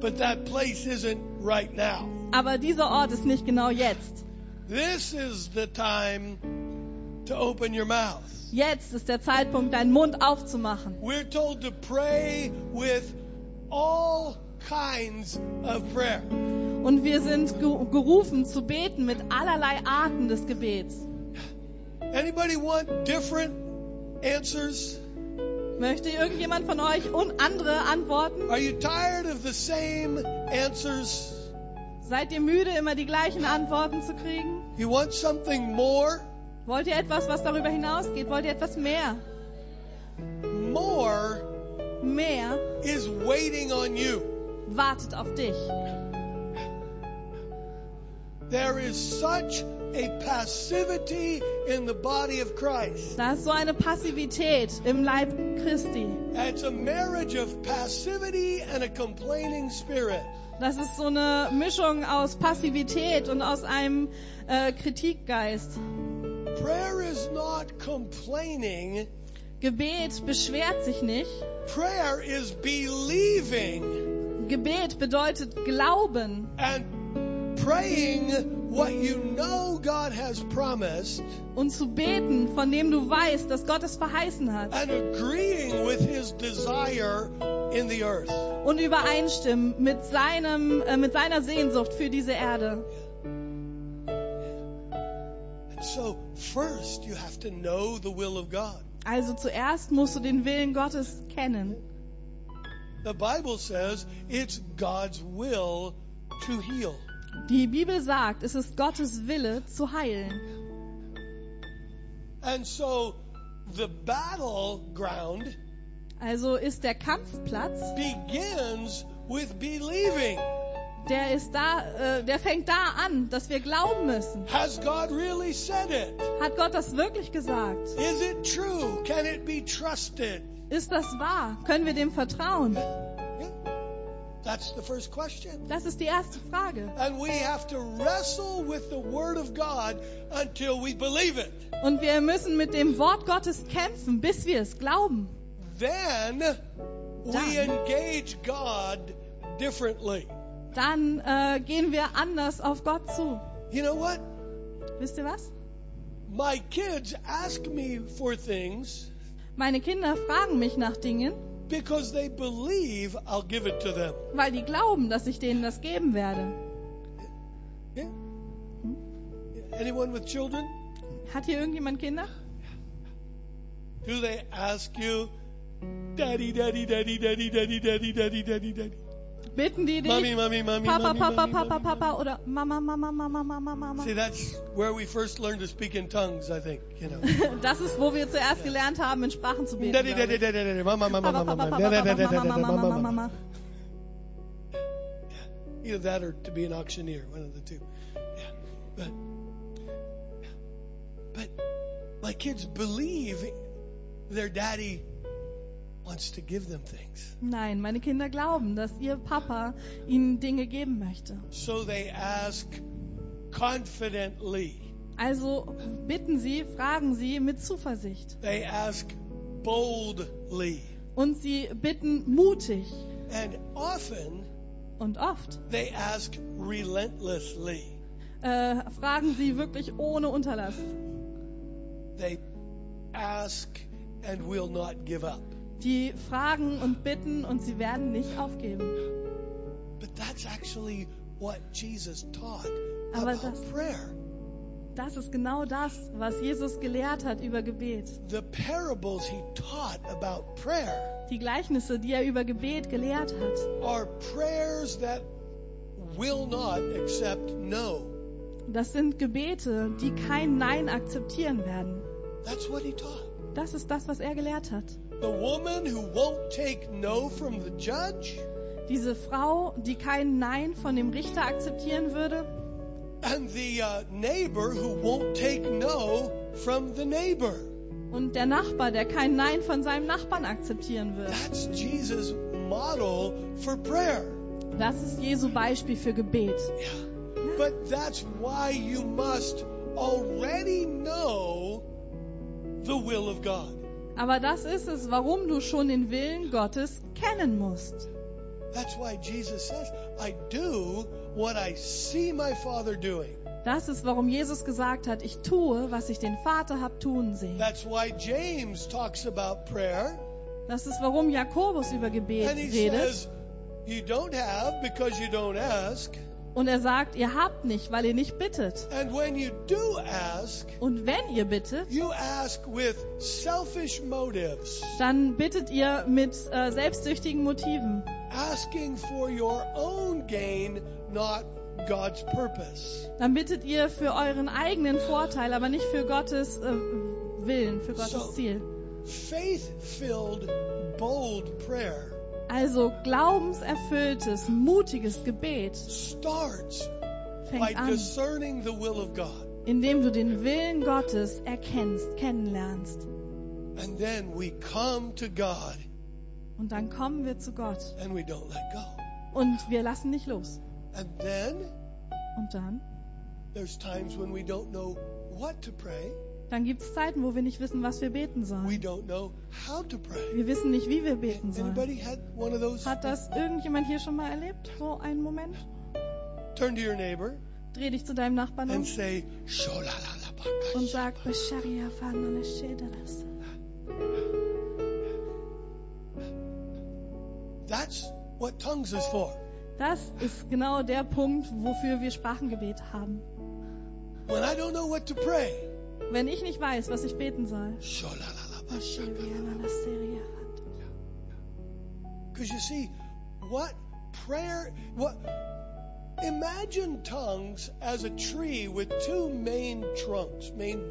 but that place isn't right now. Aber dieser Ort ist nicht genau jetzt. This is the time to open your mouth. Jetzt ist der Zeitpunkt, deinen Mund aufzumachen. We're told to pray with all kinds of prayer. Und wir sind ge- gerufen zu beten mit allerlei Arten des Gebets. Anybody want different answers? Möchte irgendjemand von euch un andere Antworten? Are you tired of the same answers? Seid ihr müde, immer die gleichen Antworten zu kriegen? You want something more? Wollt ihr etwas, was darüber hinausgeht? Wollt ihr etwas mehr? More Mehr is waiting on you. wartet auf dich. There is such a passivity in the body of Christ. Da ist so eine Passivität im Leib Christi. It's a marriage of passivity and a complaining spirit. Das ist so eine Mischung aus Passivität und aus einem äh, Kritikgeist. Prayer is not complaining. Gebet beschwert sich nicht. Prayer is believing Gebet bedeutet Glauben and praying what you know God has promised und zu beten, von dem du weißt, dass Gott es verheißen hat. and agreeing with his desire in the earth. Und übereinstimmen mit, seinem, äh, mit seiner Sehnsucht für diese Erde. And so, first, you have to know the will of God. Also zuerst musst du den Willen Gottes kennen. The Bible says it's God's will to heal. Die Bibel sagt, es ist Gottes Wille zu heilen. And so, the battleground Also ist der Kampfplatz, begins with believing. der ist da, äh, der fängt da an, dass wir glauben müssen. Has God really said it? Hat Gott das wirklich gesagt? Is it true? Can it be trusted? Ist das wahr? Können wir dem vertrauen? That's the first question. Das ist die erste Frage. And we have to wrestle with the Word of God until we believe it. Und wir müssen mit dem Wort Gottes kämpfen, bis wir es glauben. Then we Dann. engage God differently. Dann äh, gehen wir anders auf Gott zu. You know what? Wisst ihr was? My kids ask me for things Meine Kinder fragen mich nach Dingen, because they believe I'll give it to them. weil die glauben, dass ich denen das geben werde. Yeah? Anyone with children? Hat hier irgendjemand Kinder? Do they ask you, Daddy, Daddy, Daddy, Daddy, Daddy, Daddy, Daddy, Daddy, Daddy? Bitten die dich? Mommy, mommy, mommy, Papa, mommy, Papa, mommy, Papa, mommy, Papa oder Mama, Mama, Mama, Mama, Mama. See, that's where we first learned to speak in tongues, I think. You know. Das ist, wo wir zuerst gelernt haben, in Sprachen zu beten. Mama, mama, Mama, mama. Mama. Either that or to be an auctioneer, one of the two. Yeah. But, but my kids believe their daddy Nein, meine Kinder glauben, dass ihr Papa ihnen Dinge geben möchte. So they ask confidently. Also bitten sie, fragen sie mit Zuversicht. They ask boldly. Und sie bitten mutig. And often Und oft they ask relentlessly. äh, fragen sie wirklich ohne Unterlass. They ask and will not give up. Die fragen und bitten und sie werden nicht aufgeben. But that's actually what Jesus taught Aber about das- prayer. Das ist genau das, was Jesus gelehrt hat über Gebet. The parables he taught about prayer Die Gleichnisse, die er über Gebet gelehrt hat, are prayers that will not accept no. das sind Gebete, die kein Nein akzeptieren werden. That's what he taught. Das ist das, was er gelehrt hat. The woman who won't take no from the judge Diese Frau, die kein Nein von dem Richter akzeptieren würde and the uh, neighbor who won't take no from the neighbor. und der Nachbar, der kein Nein von seinem Nachbarn akzeptieren würde. That's Jesus' model for prayer. Das ist Jesu Beispiel für Gebet. Yeah. But that's why you must already know the will of God. Aber das ist es, warum du schon den Willen Gottes kennen musst. That's why Jesus says, I do what I see my Father doing. Das ist, warum Jesus gesagt hat, ich tue, was ich den Vater hab tun sehen. That's why James talks about prayer. Das ist, warum Jakobus über Gebet And he redet. says, You don't have because you don't ask. Und er sagt, ihr habt nicht, weil ihr nicht bittet. And when you do ask, Und wenn ihr bittet, you ask with selfish motives, dann bittet ihr mit äh, selbstsüchtigen Motiven. asking for your own gain, not God's purpose. Dann bittet ihr für euren eigenen Vorteil, aber nicht für Gottes äh, Willen, für Gottes So- Ziel. Faith filled, bold prayer Also glaubenserfülltes, mutiges Gebet starts by fängt an, discerning the will of God. indem du den Willen Gottes erkennst, kennenlernst. And then we come to God Und dann kommen wir zu Gott and we don't let go. und wir lassen nicht los. And then Und dann, there's times when we don't know what to pray. Dann gibt es Zeiten, wo wir nicht wissen, was wir beten sollen. Wir wissen nicht, wie wir beten sollen. Hat das irgendjemand hier schon mal erlebt? So einen Moment? Turn to your neighbor Dreh dich zu deinem Nachbarn um say, und sag. That's what tongues is for. Das ist genau der Punkt, wofür wir Sprachengebet haben. When I don't know what to pray, Wenn ich nicht weiß, was ich beten soll. Because you see, what prayer, what, imagine tongues as a tree with two main trunks, main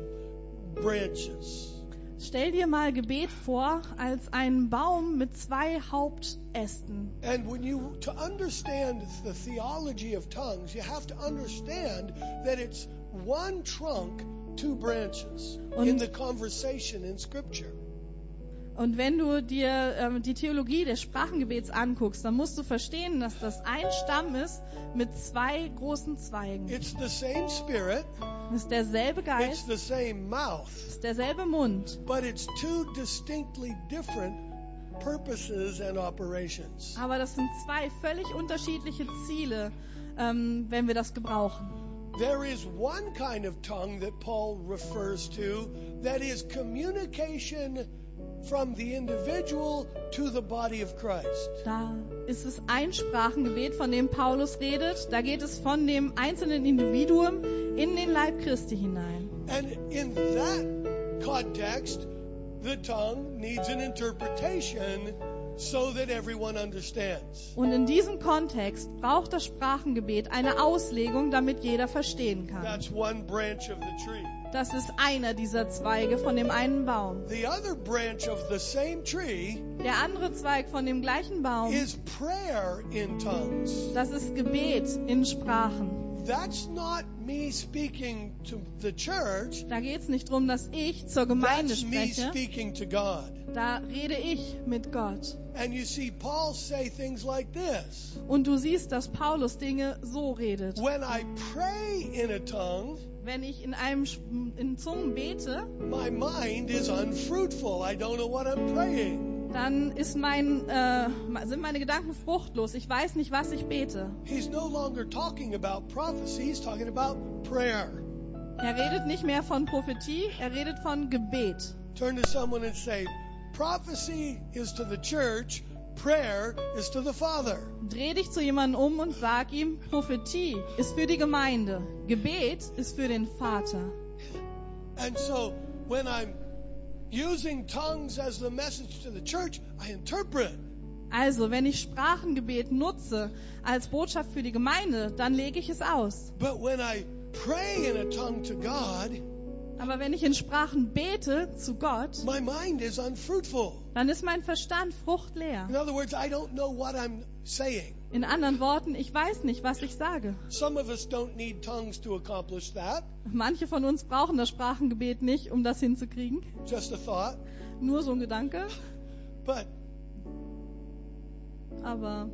branches. Stell dir mal Gebet vor als einen Baum mit zwei Hauptästen. And when you, to understand the theology of tongues, you have to understand that it's one trunk, two branches in Und- the conversation in Scripture. Und wenn du dir ähm, die Theologie des Sprachengebets anguckst, dann musst du verstehen, dass das ein Stamm ist mit zwei großen Zweigen. It's the same spirit, Es ist derselbe it's Geist, the same mouth, es ist derselbe Mund, but it's two distinctly different purposes and operations. aber das sind zwei völlig unterschiedliche Ziele, ähm, wenn wir das gebrauchen. There is one kind of tongue that Paul refers to that is communication from the individual to the body of Christ. Da ist es ein Sprachengebet, von dem Paulus redet. Da geht es von dem einzelnen Individuum in den Leib Christi hinein. And in that context, the tongue needs an interpretation so that everyone understands. Und in diesem Kontext braucht das Sprachengebet eine Auslegung, damit jeder verstehen kann. That's one branch of the tree. Das ist einer dieser Zweige von dem einen Baum. The other branch of the same tree Der andere Zweig von dem gleichen Baum, is prayer in tongues. das ist Gebet in Sprachen. That's not me speaking to the church. Da geht es nicht darum, dass ich zur Gemeinde That's me spreche. speaking to God. Da rede ich mit Gott. And you see Paul say things like this. Und du siehst, dass Paulus Dinge so redet. When I pray in a tongue, Wenn ich in einem in Zungen bete, my mind is unfruitful. I don't know what I'm praying. Dann ist mein, äh, sind meine Gedanken fruchtlos. Ich weiß nicht, was ich bete. He's no longer talking about prophecy, he's talking about prayer. Er redet nicht mehr von Prophetie, er redet von Gebet. Turn to someone and say, Prophecy is to the church, prayer is to the Father. Dreh dich zu jemandem um und sag ihm, Prophetie ist für die Gemeinde, Gebet ist für den Vater. And so when I'm using tongues as the message to the church, I interpret. Also, wenn ich Sprachengebet nutze als Botschaft für die Gemeinde, dann lege ich es aus. But when I pray in a tongue to God, Aber wenn ich in Sprachen bete zu Gott, my mind is unfruitful. dann ist mein Verstand fruchtleer. In other words, I don't know what I'm saying. In anderen Worten, ich weiß nicht, was ich sage. Some of us don't need tongues to accomplish that. Manche von uns brauchen das Sprachengebet nicht, um das hinzukriegen. Just a thought. Nur so ein Gedanke. But Aber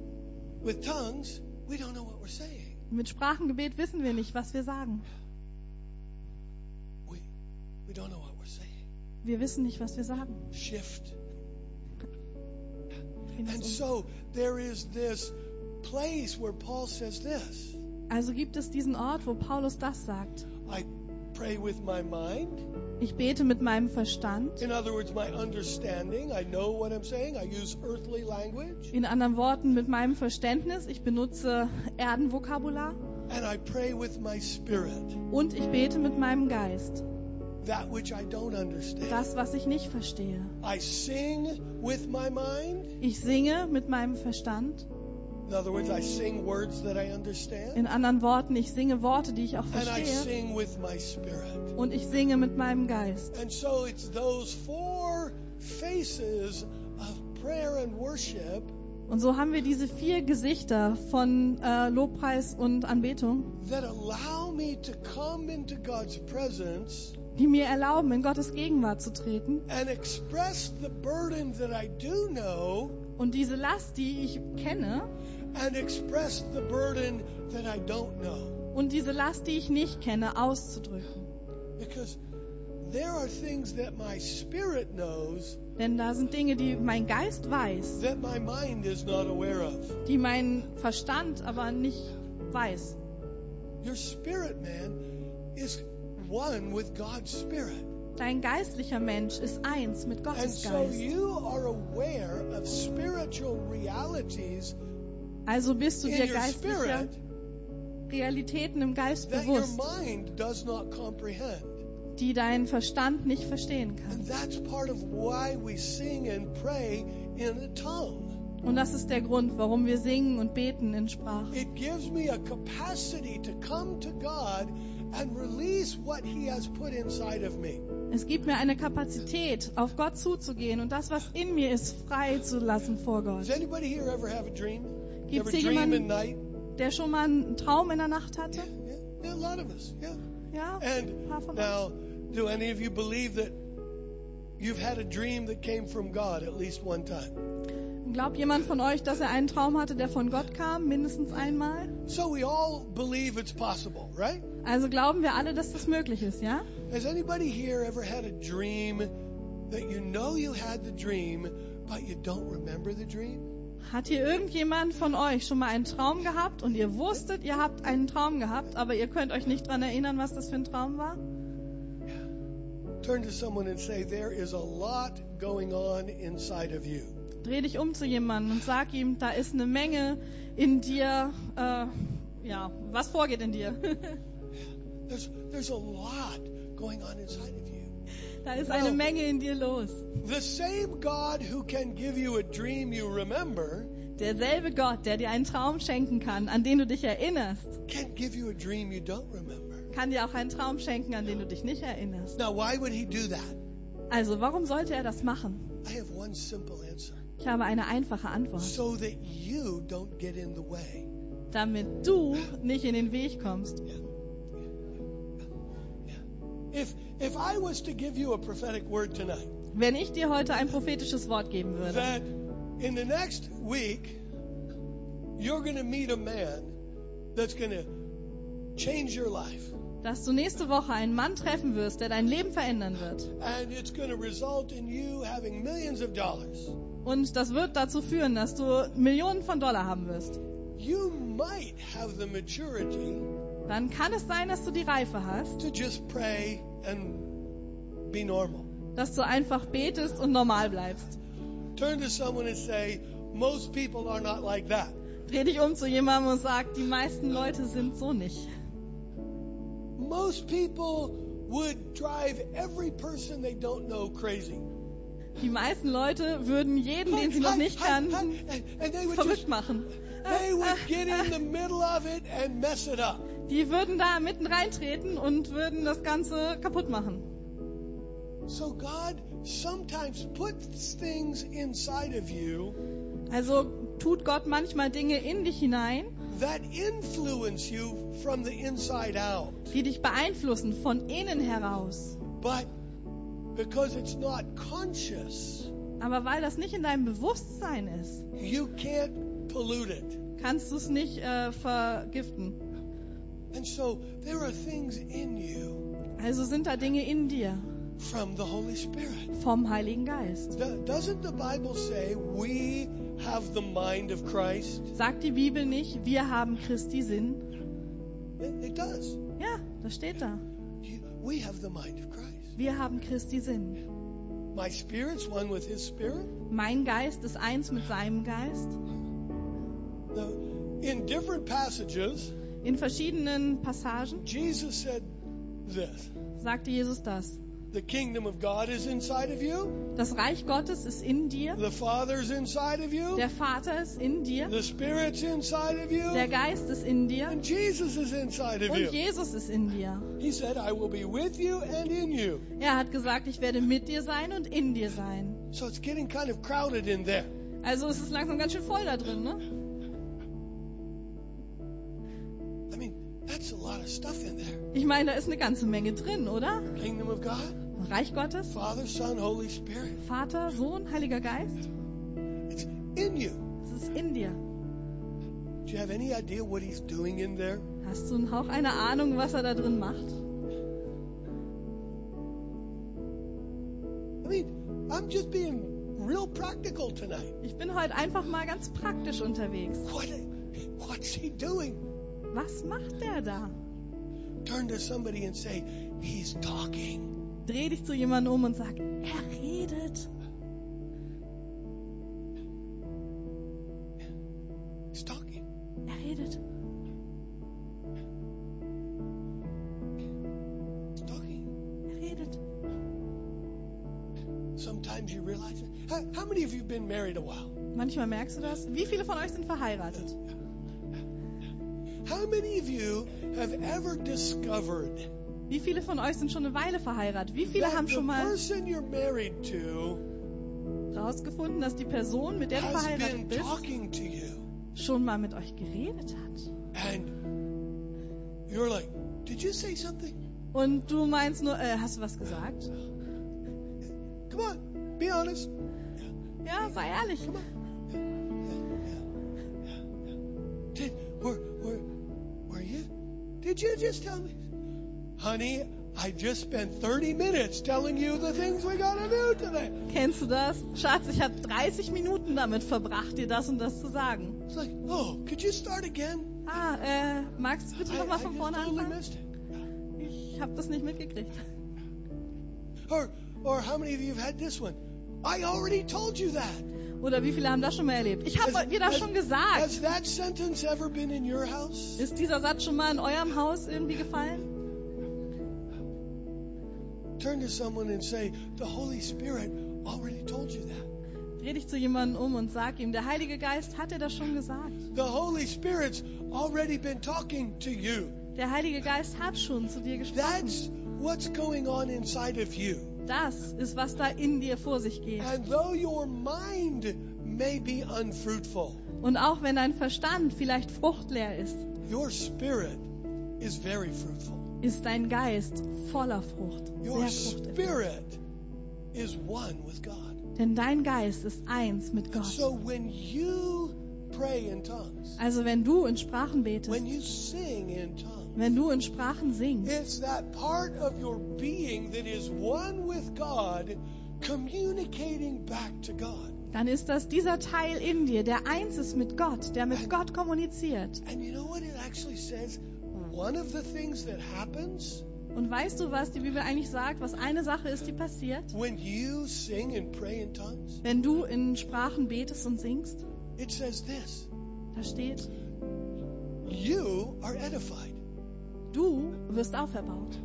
with tongues, we don't know what we're saying. mit Sprachengebet wissen wir nicht, was wir sagen. We, we don't know what we're saying. Wir wissen nicht, was wir sagen. Shift. And so there is this place where Paul says this Also gibt es diesen Ort, wo Paulus das sagt. I pray with my mind. Ich bete mit meinem Verstand. In other words, my understanding. I know what I'm saying. I use earthly language. In anderen Worten, mit meinem Verständnis. Ich benutze Erdenvokabular. And I pray with my spirit. Und ich bete mit meinem Geist. That which I don't understand. Das, was ich nicht verstehe. I sing with my mind. Ich singe mit meinem Verstand. In other words, I sing words that I understand. In anderen Worten, ich singe Worte, die ich auch And I verstehe. sing with my spirit. Und ich singe mit meinem Geist. And so it's those four faces of prayer and worship Und so haben wir diese vier Gesichter von äh, Lobpreis und Anbetung, that allow me to come into God's presence die mir erlauben, in Gottes Gegenwart zu treten and express the burden that I do know und diese Last, die ich kenne and express the burden that I don't know. und diese Last, die ich nicht kenne, auszudrücken. Because there are things that my spirit knows Denn da sind Dinge, die mein Geist weiß, that my mind is not aware of. die mein Verstand aber nicht weiß. Your spirit man is one with God's spirit. Dein geistlicher Mensch ist eins mit And Gottes so Geist. you are aware of spiritual realities Also bist du dir geistlicher Realitäten im Geist bewusst, die dein Verstand nicht verstehen kann. And that's part of why we sing and pray in a tongue. Und das ist der Grund, warum wir singen und beten in Sprache. It gives me a capacity to come to God and release what He has put inside of me. Es gibt mir eine Kapazität, auf Gott zuzugehen und das, was in mir ist, frei zu lassen vor Gott. Does anybody here ever have a dream? Gibt's ever hier jemanden, der schon mal einen Traum in der Nacht hatte? Yeah, yeah, us. Yeah. Ja, ein paar von now, uns. do any of you believe that you've had a dream that came from God at least one time? Glaubt jemand von euch, dass er einen Traum hatte, der von Gott kam, mindestens einmal? So we all believe it's possible, right? Also glauben wir alle, dass das möglich ist, ja? Has anybody here ever had a dream that you know you had the dream, but you don't remember the dream? Hat hier irgendjemand von euch schon mal einen Traum gehabt und ihr wusstet, ihr habt einen Traum gehabt, aber ihr könnt euch nicht dran erinnern, was das für ein Traum war? Turn to someone and say, There is a lot going on inside of you. Dreh dich um zu jemandem und sag ihm, da ist eine Menge in dir, äh, ja, was vorgeht in dir. There's, there's a lot going on inside of you. Da ist eine Menge in dir los. The same God who can give you a dream you remember Derselbe Gott, der dir einen Traum schenken kann, an den du dich erinnerst, can give you a dream you don't remember. kann dir auch einen Traum schenken, an den du dich nicht erinnerst. Now, why would he do that? Also, warum sollte er das machen? I have one simple answer. Ich habe eine einfache Antwort. So that you don't get in the way. Damit du nicht in den Weg kommst. If if I was to give you a prophetic word tonight, Wenn ich dir heute ein prophetisches Wort geben würde, that in the next week you're going to meet a man that's going to change your life, dass du nächste Woche einen Mann treffen wirst, der dein Leben verändern wird. and it's going to result in you having millions of dollars. Und das wird dazu führen, dass du Millionen von Dollar haben wirst. Dann kann es sein, dass du die Reife hast, to just pray and be normal. dass du einfach betest und normal bleibst. Turn to someone and say, most people are not like that. Dreh dich um zu jemandem und sag, die meisten Leute sind so nicht. Most people would drive every person they don't know crazy. Die meisten Leute würden jeden, den sie noch nicht kannten, verrückt machen. they would get in the middle of it and mess it up. Die würden da mitten reintreten und würden das Ganze kaputt machen. So God sometimes puts things inside of you Also tut Gott manchmal Dinge in dich hinein, that influence you from the inside out. die dich beeinflussen von innen heraus. But because it's not conscious, Aber weil das nicht in deinem Bewusstsein ist, you can't pollute it. kannst du es nicht äh, vergiften. And so there are things in you Also sind da Dinge in dir from the Holy Spirit. vom Heiligen Geist. Do- Doesn't the Bible say we have the mind of Christ? Sagt die Bibel nicht, wir haben Christi Sinn? It, it does. Ja, das steht da. We have the mind of Christ. Wir haben Christi Sinn. My spirit's one with His spirit. Mein Geist ist eins mit seinem Geist. The, in different passages, In verschiedenen Passagen Jesus said this sagte Jesus das. The kingdom of God is inside of you, Das Reich Gottes ist in dir. the Father's inside of you, Der Vater ist in dir. the Spirit's inside of you, Der Geist ist in dir. and Jesus is inside of Und you. Jesus ist in dir. He said, I will be with you and in you. Er hat gesagt, ich werde mit dir sein und in dir sein. So it's getting kind of crowded in there. Also es ist langsam ganz schön voll da drin, ne? Ich meine, da ist eine ganze Menge drin, oder? Kingdom of God, Reich Gottes, Father, Son, Holy Spirit. Vater, Sohn, Heiliger Geist. It's in you. Es ist in dir. Do you have any idea what He's doing in there? Hast du einen Hauch einer Ahnung, was er da drin macht? I mean, I'm just being real practical tonight. Ich bin heute einfach mal ganz praktisch unterwegs. What, what's He doing? Was macht der da? Turn to somebody and say, He's talking. Dreh dich zu jemandem um und sag, er redet. He's talking. Er redet. He's talking. Er redet. Sometimes you realize it. How, how many of you have been married a while? Manchmal merkst du das. Wie viele von euch sind verheiratet? How many of you have ever discovered Wie viele von euch sind schon eine Weile verheiratet? Wie viele that haben the schon mal person you're married to rausgefunden, dass die Person, mit der du has verheiratet bist, talking to you? schon mal mit euch geredet hat? And you're like, did you say something? Und du meinst nur, äh, hast du was gesagt? Come on, be honest. Ja, sei ehrlich. Did were were? Did you just tell me, honey? I just spent 30 minutes telling you the things we gotta do today. Kennst du das? Schatz, ich habe 30 Minuten damit verbracht, dir das und das zu sagen. It's like, oh, could you start again? Ah, äh, magst du bitte nochmal von vorne totally anfangen? missed it. Ich habe das nicht mitgekriegt. Or or how many of you have had this one? I already told you that. Oder wie viele haben das schon mal erlebt? Ich habe Has- dir das schon gesagt. Has that sentence ever been in your house? Ist dieser Satz schon mal in eurem Haus irgendwie gefallen? Turn to someone and say, the Holy Spirit already told you that. Dreh dich zu jemandem um und sag ihm, der Heilige Geist hat dir das schon gesagt. The Holy Spirit's already been talking to you. Der Heilige Geist hat schon zu dir gesprochen. That's what's going on inside of you. Das ist, was da in dir vor sich geht. And though your mind may be unfruitful, Und auch wenn dein Verstand vielleicht fruchtleer ist, your spirit is very fruitful. ist dein Geist voller Frucht. Your Sehr fruchterfüllt. spirit is one with God. Denn dein Geist ist eins mit And Gott. so when you pray in tongues, Also wenn du in Sprachen when betest, you sing in tongues, wenn du in Sprachen singst, it's that part of your being that is one with God communicating back to God. dann ist das dieser Teil in dir, der eins ist mit Gott, der mit Gott kommuniziert. And you know what it actually says? One of the things that happens Und weißt du, was die Bibel eigentlich sagt, was eine Sache ist, die passiert? when you sing and pray in tongues? Wenn du in Sprachen betest und singst, It says this da steht, You are edified. Du wirst auferbaut.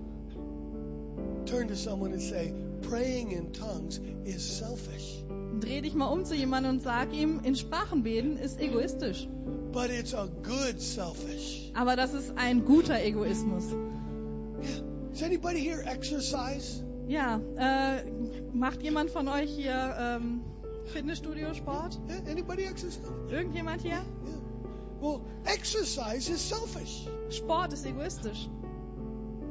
Turn to someone and say, Praying in tongues is selfish, Dreh dich mal um zu jemandem und sag ihm, in Sprachen beten ist egoistisch. but it's a good selfish. Aber das ist ein guter Egoismus. Yeah. Does anybody here exercise? Ja, äh, macht jemand von euch hier ähm, Fitnessstudio-Sport? Yeah, anybody exercise? Irgendjemand hier? Yeah. Well, exercise is selfish. Sport ist egoistisch.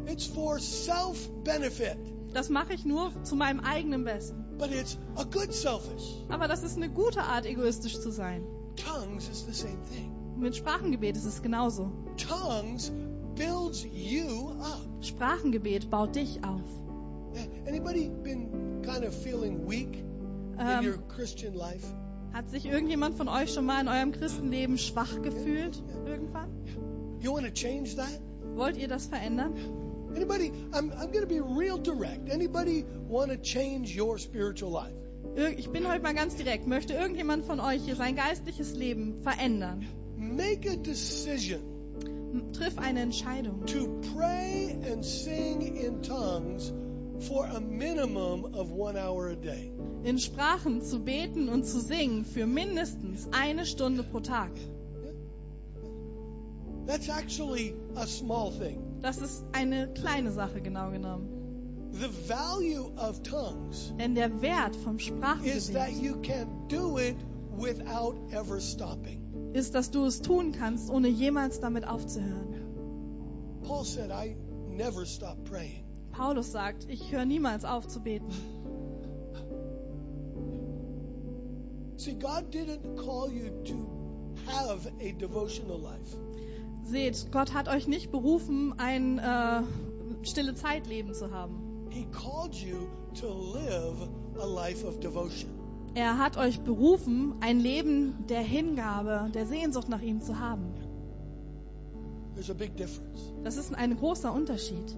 It's for self benefit, Das mache ich nur zu meinem eigenen Besten. but it's a good selfish. Aber das ist eine gute Art, egoistisch zu sein. Tongues is the same thing. Mit Sprachengebet ist es genauso. Tongues builds you up. Sprachengebet baut dich auf. Anybody been kind of feeling weak in your Ähm, Christian life? Hat sich irgendjemand von euch schon mal in eurem Christenleben schwach gefühlt? Irgendwann? You want to change that? Wollt ihr das verändern? Anybody? I'm, I'm going to be real direct. Anybody want to change your spiritual life? Ich bin heute mal ganz direkt. Möchte irgendjemand von euch hier sein geistliches Leben verändern? Make a decision Triff eine Entscheidung. to pray and sing in tongues for a minimum of one hour a day. In Sprachen zu beten und zu singen für mindestens eine Stunde pro Tag. That's actually a small thing. Das ist eine kleine Sache, genau genommen. The value of tongues Denn der Wert vom is that Sprachengebet you can do it without ever stopping. ist, dass du es tun kannst, ohne jemals damit aufzuhören. Paul said, I never stop praying. Paulus sagt, ich höre niemals auf zu beten. See, God didn't call you to have a devotional life. Seht, Gott hat euch nicht berufen, ein äh, stille Zeitleben zu haben. He called you to live a life of devotion. Er hat euch berufen, ein Leben der Hingabe, der Sehnsucht nach ihm zu haben. There's a big difference. Das ist ein großer Unterschied.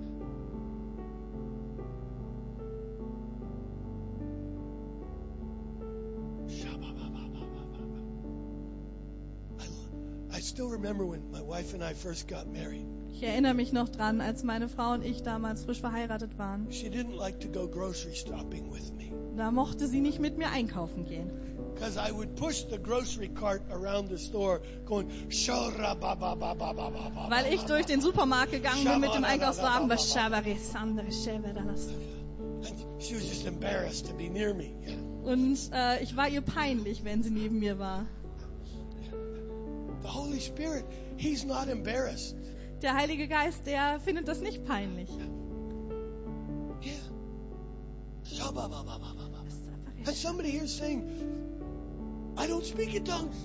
Still remember when my wife and I first got married. Ich erinnere mich noch dran, als meine Frau und ich damals frisch verheiratet waren. She didn't like to go grocery shopping with me Da mochte sie nicht mit mir einkaufen gehen. because I would push the grocery cart around the store going. Weil ich durch den Supermarkt gegangen bin mit dem Einkaufswagen. And she was just embarrassed to be near me. Und äh, ich war ihr peinlich, wenn sie neben mir war. The Holy Spirit, He's not embarrassed. Der Heilige Geist, der findet das nicht peinlich. Yeah. And somebody here saying, I don't speak in tongues.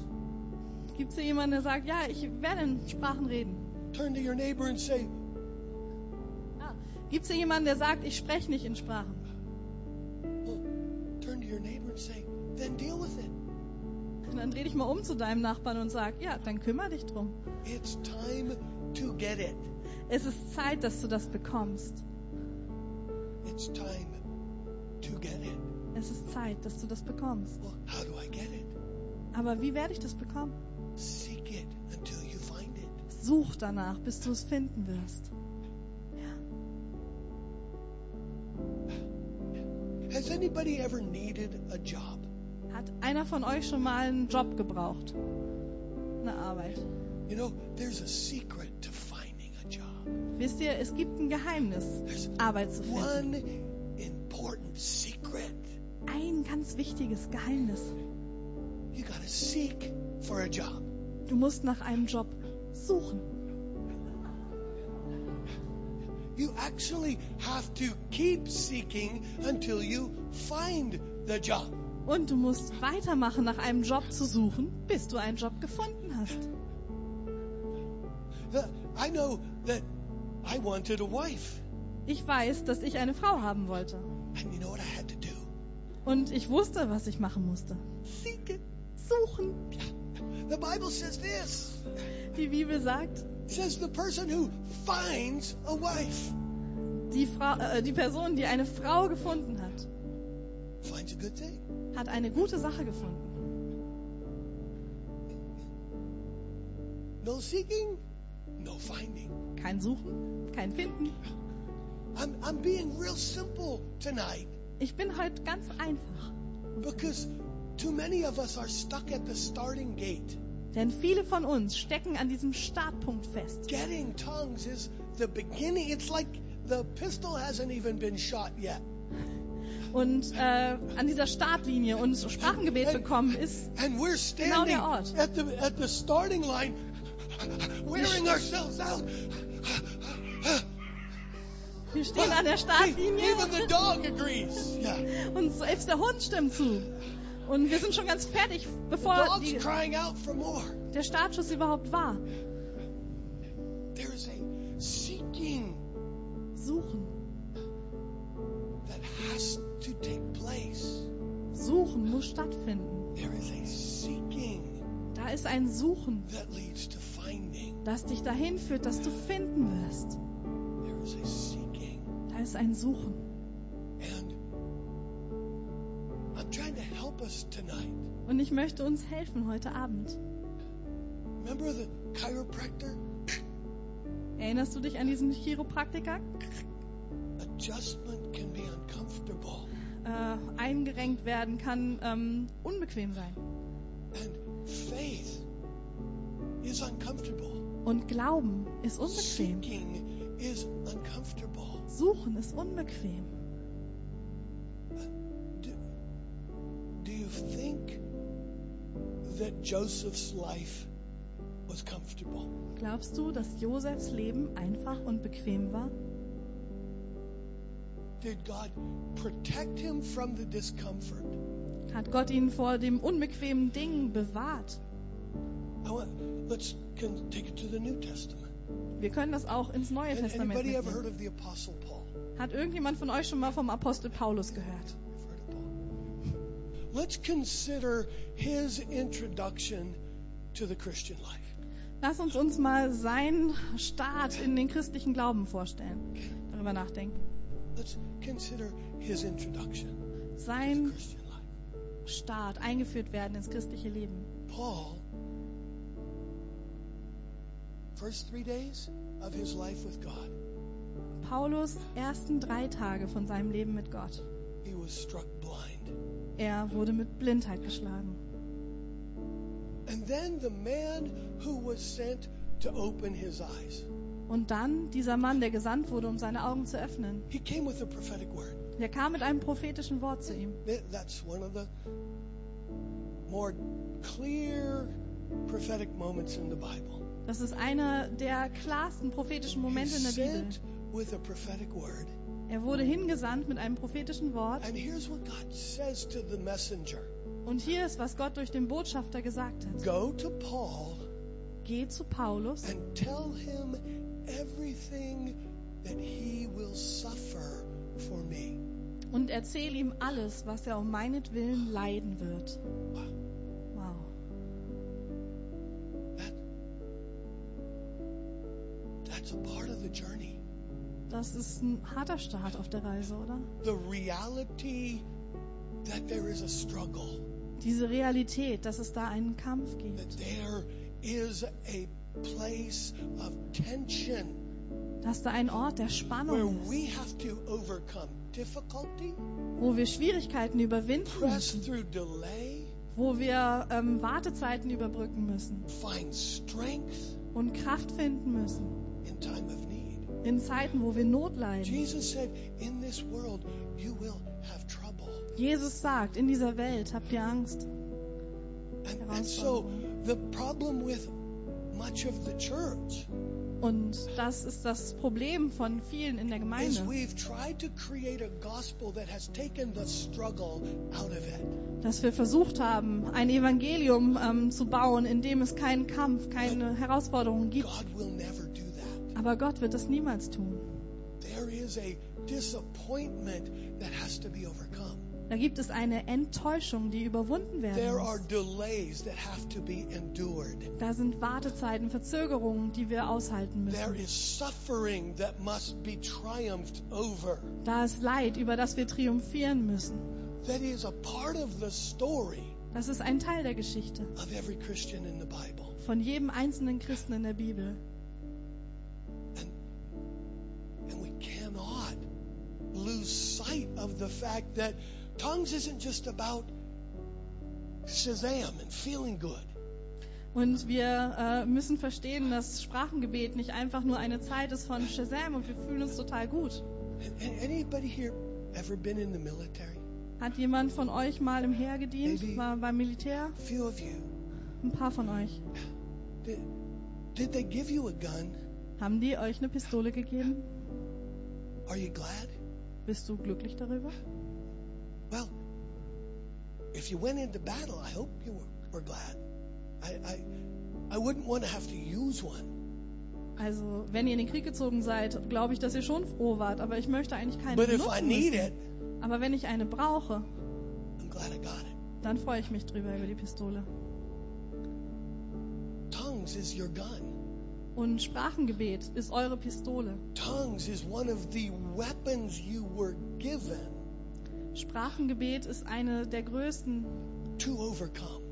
Gibt es hier jemanden, der sagt, ja, ich werde in Sprachen reden? Turn to your neighbor and say, Gibt es hier jemanden, der sagt, ich spreche nicht in Sprachen? well, turn to your neighbor and say, then deal with it. Und dann dreh dich mal um zu deinem Nachbarn und sag, ja, dann kümmere dich drum. It's time to get it. Es ist Zeit, dass du das bekommst. It's time to get it. Es ist Zeit, dass du das bekommst. Well, how do I get it? Aber wie werde ich das bekommen? Seek it until you find it. Such danach, bis du es finden wirst. Ja. Has anybody ever needed a job? Hat einer von euch schon mal einen Job gebraucht? Eine Arbeit. You know, there's a secret to finding a job. Wisst ihr, es gibt ein Geheimnis, There's Arbeit zu finden. one important secret. Ein ganz wichtiges Geheimnis. You gotta seek for a job. Du musst nach einem Job suchen. You actually have to keep seeking until you find the job. Und du musst weitermachen, nach einem Job zu suchen, bis du einen Job gefunden hast. I know that I wanted a wife. Ich weiß, dass ich eine Frau haben wollte. And you know what I had to do? Und ich wusste, was ich machen musste. Seek it. Suchen. The Bible says this. Die Bibel sagt, It says the person who finds a wife die, Frau, äh, die Person, die eine Frau gefunden hat, finds a good thing. Hat eine gute Sache gefunden. No seeking, no finding. Kein Suchen, kein Finden. I'm, I'm being real simple tonight Ich bin heute ganz einfach. because too many of us are stuck at the starting gate. Denn viele von uns stecken an diesem Startpunkt fest. Getting tongues is the beginning. It's like the pistol hasn't even been shot yet. Und äh, an dieser Startlinie und Sprachengebet bekommen ist, Genau der Ort. at the, at the starting line, wearing ourselves out. wir stehen an der Startlinie Even the dog agrees. Yeah. und selbst der Hund stimmt zu. Und wir sind schon ganz fertig, bevor die, der Startschuss überhaupt war. There is a seeking Suchen. Suchen muss stattfinden. There is a seeking Da ist ein Suchen, das dich dahin führt, dass du finden wirst. There is a seeking. Da ist ein Suchen. Und ich möchte uns helfen heute Abend. Erinnerst du dich an diesen Chiropraktiker? Äh, eingerenkt werden kann ähm, unbequem sein. And faith is uncomfortable. Und Glauben ist unbequem. Is uncomfortable. Suchen ist unbequem. Do, do you think that Joseph's life was comfortable? Glaubst du, dass Josefs Leben einfach und bequem war? Did God protect him from the discomfort? Hat Gott ihn vor dem unbequemen Ding bewahrt? Want, let's can take it to the New Testament. Wir können das auch ins Neue And Testament anybody ever heard of the Apostle Paul? Hat irgendjemand von euch schon mal vom Apostel Paulus gehört? Let's consider his introduction to the Christian life. Lass uns uns mal seinen Start in den christlichen Glauben vorstellen. Darüber nachdenken. Let's consider his introduction to the Sein. Start, eingeführt werden ins christliche Leben. Paul, first three days of his life with God, Paulus ersten drei Tage von seinem Leben mit Gott. he was struck blind. Er wurde mit Blindheit geschlagen. And then the man who was sent to open his eyes, Und dann dieser Mann, der gesandt wurde, um seine Augen zu öffnen, he came with a prophetic word. der kam mit einem prophetischen Wort zu ihm. That- That's one of the more clear prophetic moments in the Bible. Das ist einer der klarsten prophetischen Momente in der Bibel. with a prophetic word. Er wurde hingesandt mit einem prophetischen Wort. And here's what God says to the messenger Und hier ist, was Gott durch den Botschafter gesagt hat. Go to Paul Geh zu Paulus and tell him everything that he will suffer for me. und erzähl ihm alles, was er um meinetwillen leiden wird. Wow. Wow. That, that's a part of the journey. Das ist ein harter Start auf der Reise, oder? The reality that there is a struggle, Diese Realität, dass es da einen Kampf that gibt, there is a dass da ein Ort der Spannung we ist, have to overcome difficulty, wo wir Schwierigkeiten überwinden press müssen, through delay, wo wir ähm, Wartezeiten überbrücken müssen find strength und Kraft finden müssen in time of need. in Zeiten, wo wir Not leiden. Jesus said, In this world you will have trouble. Jesus sagt, in dieser Welt habt ihr Angst. And, and so the problem with Und das ist das Problem von vielen in der Gemeinde, dass wir versucht haben, ein Evangelium ähm, zu bauen, in dem es keinen Kampf, keine Herausforderungen gibt. Aber Gott wird das niemals tun. There is a disappointment that has to be overcome. Da gibt es eine Enttäuschung, die überwunden werden There are muss. delays that have to be endured. Da sind Wartezeiten, Verzögerungen, die wir aushalten There müssen. is suffering that must be triumphed over. Da ist Leid, über das wir triumphieren müssen. Das ist ein Teil der Geschichte von jedem einzelnen Christen in der Bibel. And we cannot lose sight of the fact that tongues isn't just about Shazam and feeling good. Und wir äh, müssen verstehen, dass Sprachengebet nicht einfach nur eine Zeit ist von Shazam und wir fühlen uns total gut. Anybody here ever been in the military? Hat jemand von euch mal im Heer gedient, Maybe. war beim Militär? Few of you. Ein paar von euch. Did, did they give you a gun? Haben die euch eine Pistole gegeben? Are you glad? Bist du glücklich darüber? Well, if you went into battle, I hope you were, were glad. I, I, I wouldn't want to have to use one. Also, wenn ihr in den Krieg gezogen seid, glaube ich, dass ihr schon froh wart, aber ich möchte eigentlich keine But if I benutzen need müssen. it, Aber wenn ich eine brauche, I'm glad I got it. dann freue ich mich drüber über die Pistole. Tongues is your gun. Und Sprachengebet ist eure Pistole. Tongues is one of the weapons you were given Sprachengebet ist eine der größten to overcome,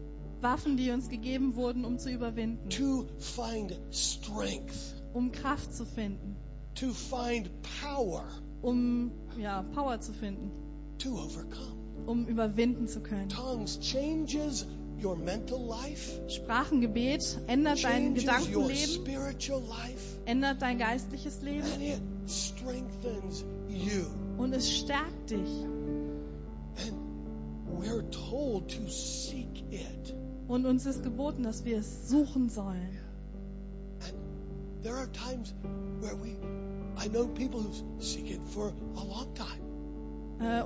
Waffen, die uns gegeben wurden, um zu überwinden, to find strength, um Kraft zu finden, to find power, um ja, Power zu finden, to overcome. um überwinden zu können. Tongues changes your mental life, Sprachengebet ändert dein your Gedankenleben, life, ändert dein geistliches Leben. And it strengthens you. und es stärkt dich. Und uns ist geboten, dass wir es suchen sollen. And there are times where we, I know people who seek it for a long time.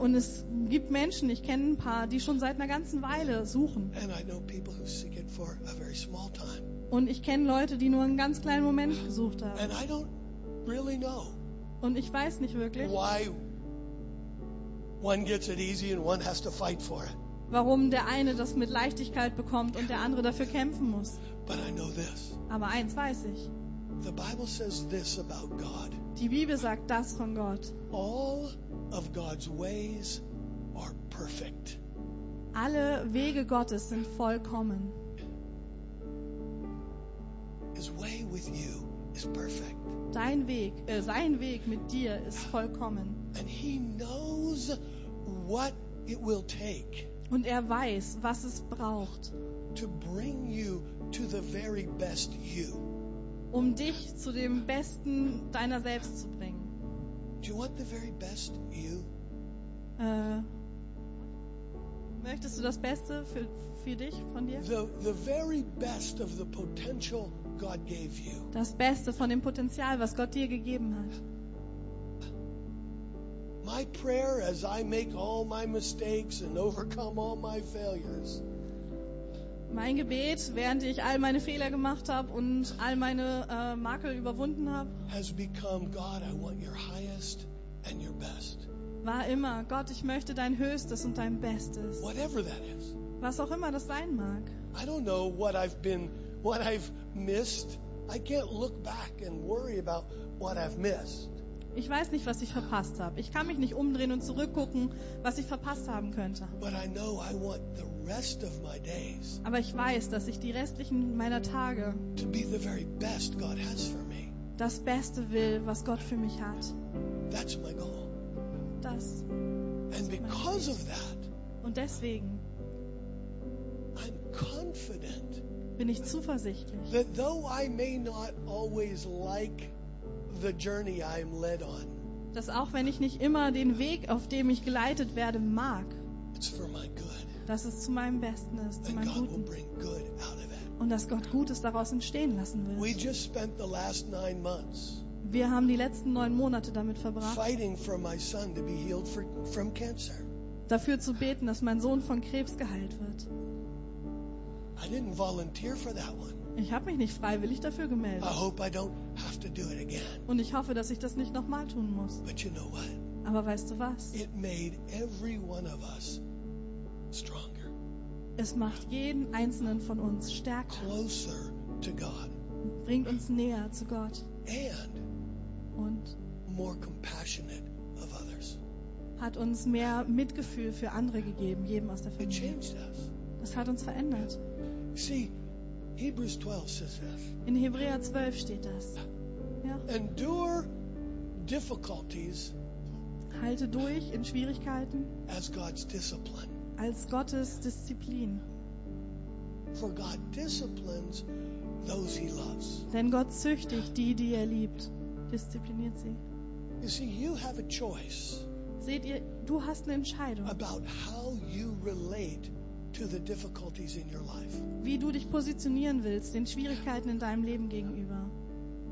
Und es gibt Menschen, ich kenne ein paar, die schon seit einer ganzen Weile suchen. And I know people who seek it for a very small time. Und ich kenne Leute, die nur einen ganz kleinen Moment gesucht haben. And I don't really know Und ich weiß nicht wirklich, one gets it easy and one has to fight for it. warum der eine das mit Leichtigkeit bekommt und der andere dafür kämpfen muss. But I know this. Aber eins weiß ich. The Bible says this about God. Die Bibel sagt das von Gott. All of God's ways are perfect. Alle Wege Gottes sind vollkommen. His way with you is perfect. Dein Weg, äh, sein Weg mit dir ist vollkommen. And he knows what it will take Und er weiß, was es braucht, to bring you to the very best you. um dich zu dem Besten deiner selbst zu bringen. Do you want the very best you? Äh, möchtest du das Beste für, für dich, von dir? The, the very best of the potential God gave you. Das Beste von dem Potenzial, was Gott dir gegeben hat. My prayer as I make all my mistakes and overcome all my failures Mein Gebet, während ich all meine Fehler gemacht habe und all meine äh, Makel überwunden habe, has become God, I want your highest and your best. war immer, Gott, ich möchte dein Höchstes und dein Bestes. Whatever that is. Was auch immer das sein mag. I don't know what I've been, what I've missed. I can't look back and worry about what I've missed. Ich weiß nicht, was ich verpasst habe. Ich kann mich nicht umdrehen und zurückgucken, was ich verpasst haben könnte. But I know I want the rest of my days Aber ich weiß, dass ich die restlichen meiner Tage das Beste will, was Gott für mich hat. That's my goal. Das. And because of that, Und deswegen I'm confident bin ich zuversichtlich, that though I may not always like the journey I'm led on, dass auch wenn ich nicht immer den Weg, auf dem ich geleitet werde, mag, it's for my good. dass es zu meinem Besten ist, zu And meinem Guten. bring good out of it. Und dass Gott Gutes daraus entstehen lassen We will. just spent the last nine months Wir haben die letzten neun Monate damit verbracht, fighting for my son to be healed for, from cancer. dafür zu beten, dass mein Sohn von Krebs geheilt wird. I didn't volunteer for that one. Ich habe mich nicht freiwillig dafür I gemeldet. hope I don't have to do it again. Und ich hoffe, dass ich das nicht nochmal tun muss. But you know what? Aber weißt du was? It made every one of us stronger, Es macht jeden einzelnen von uns stärker, closer to God, bringt uns näher zu Gott and und more compassionate of others. hat uns mehr Mitgefühl für andere gegeben, jedem aus der It Familie. changed us. Das hat uns verändert. See, Hebrews 12 says this In Hebräer 12 steht das. Ja. Endure difficulties Halte durch in Schwierigkeiten as God's discipline. als Gottes Disziplin. For God disciplines those he loves. Denn Gott züchtigt die, die er liebt. Diszipliniert sie. You see, you have a choice Seht ihr, du hast eine Entscheidung, about how you relate wie du dich positionieren willst den Schwierigkeiten in deinem Leben gegenüber.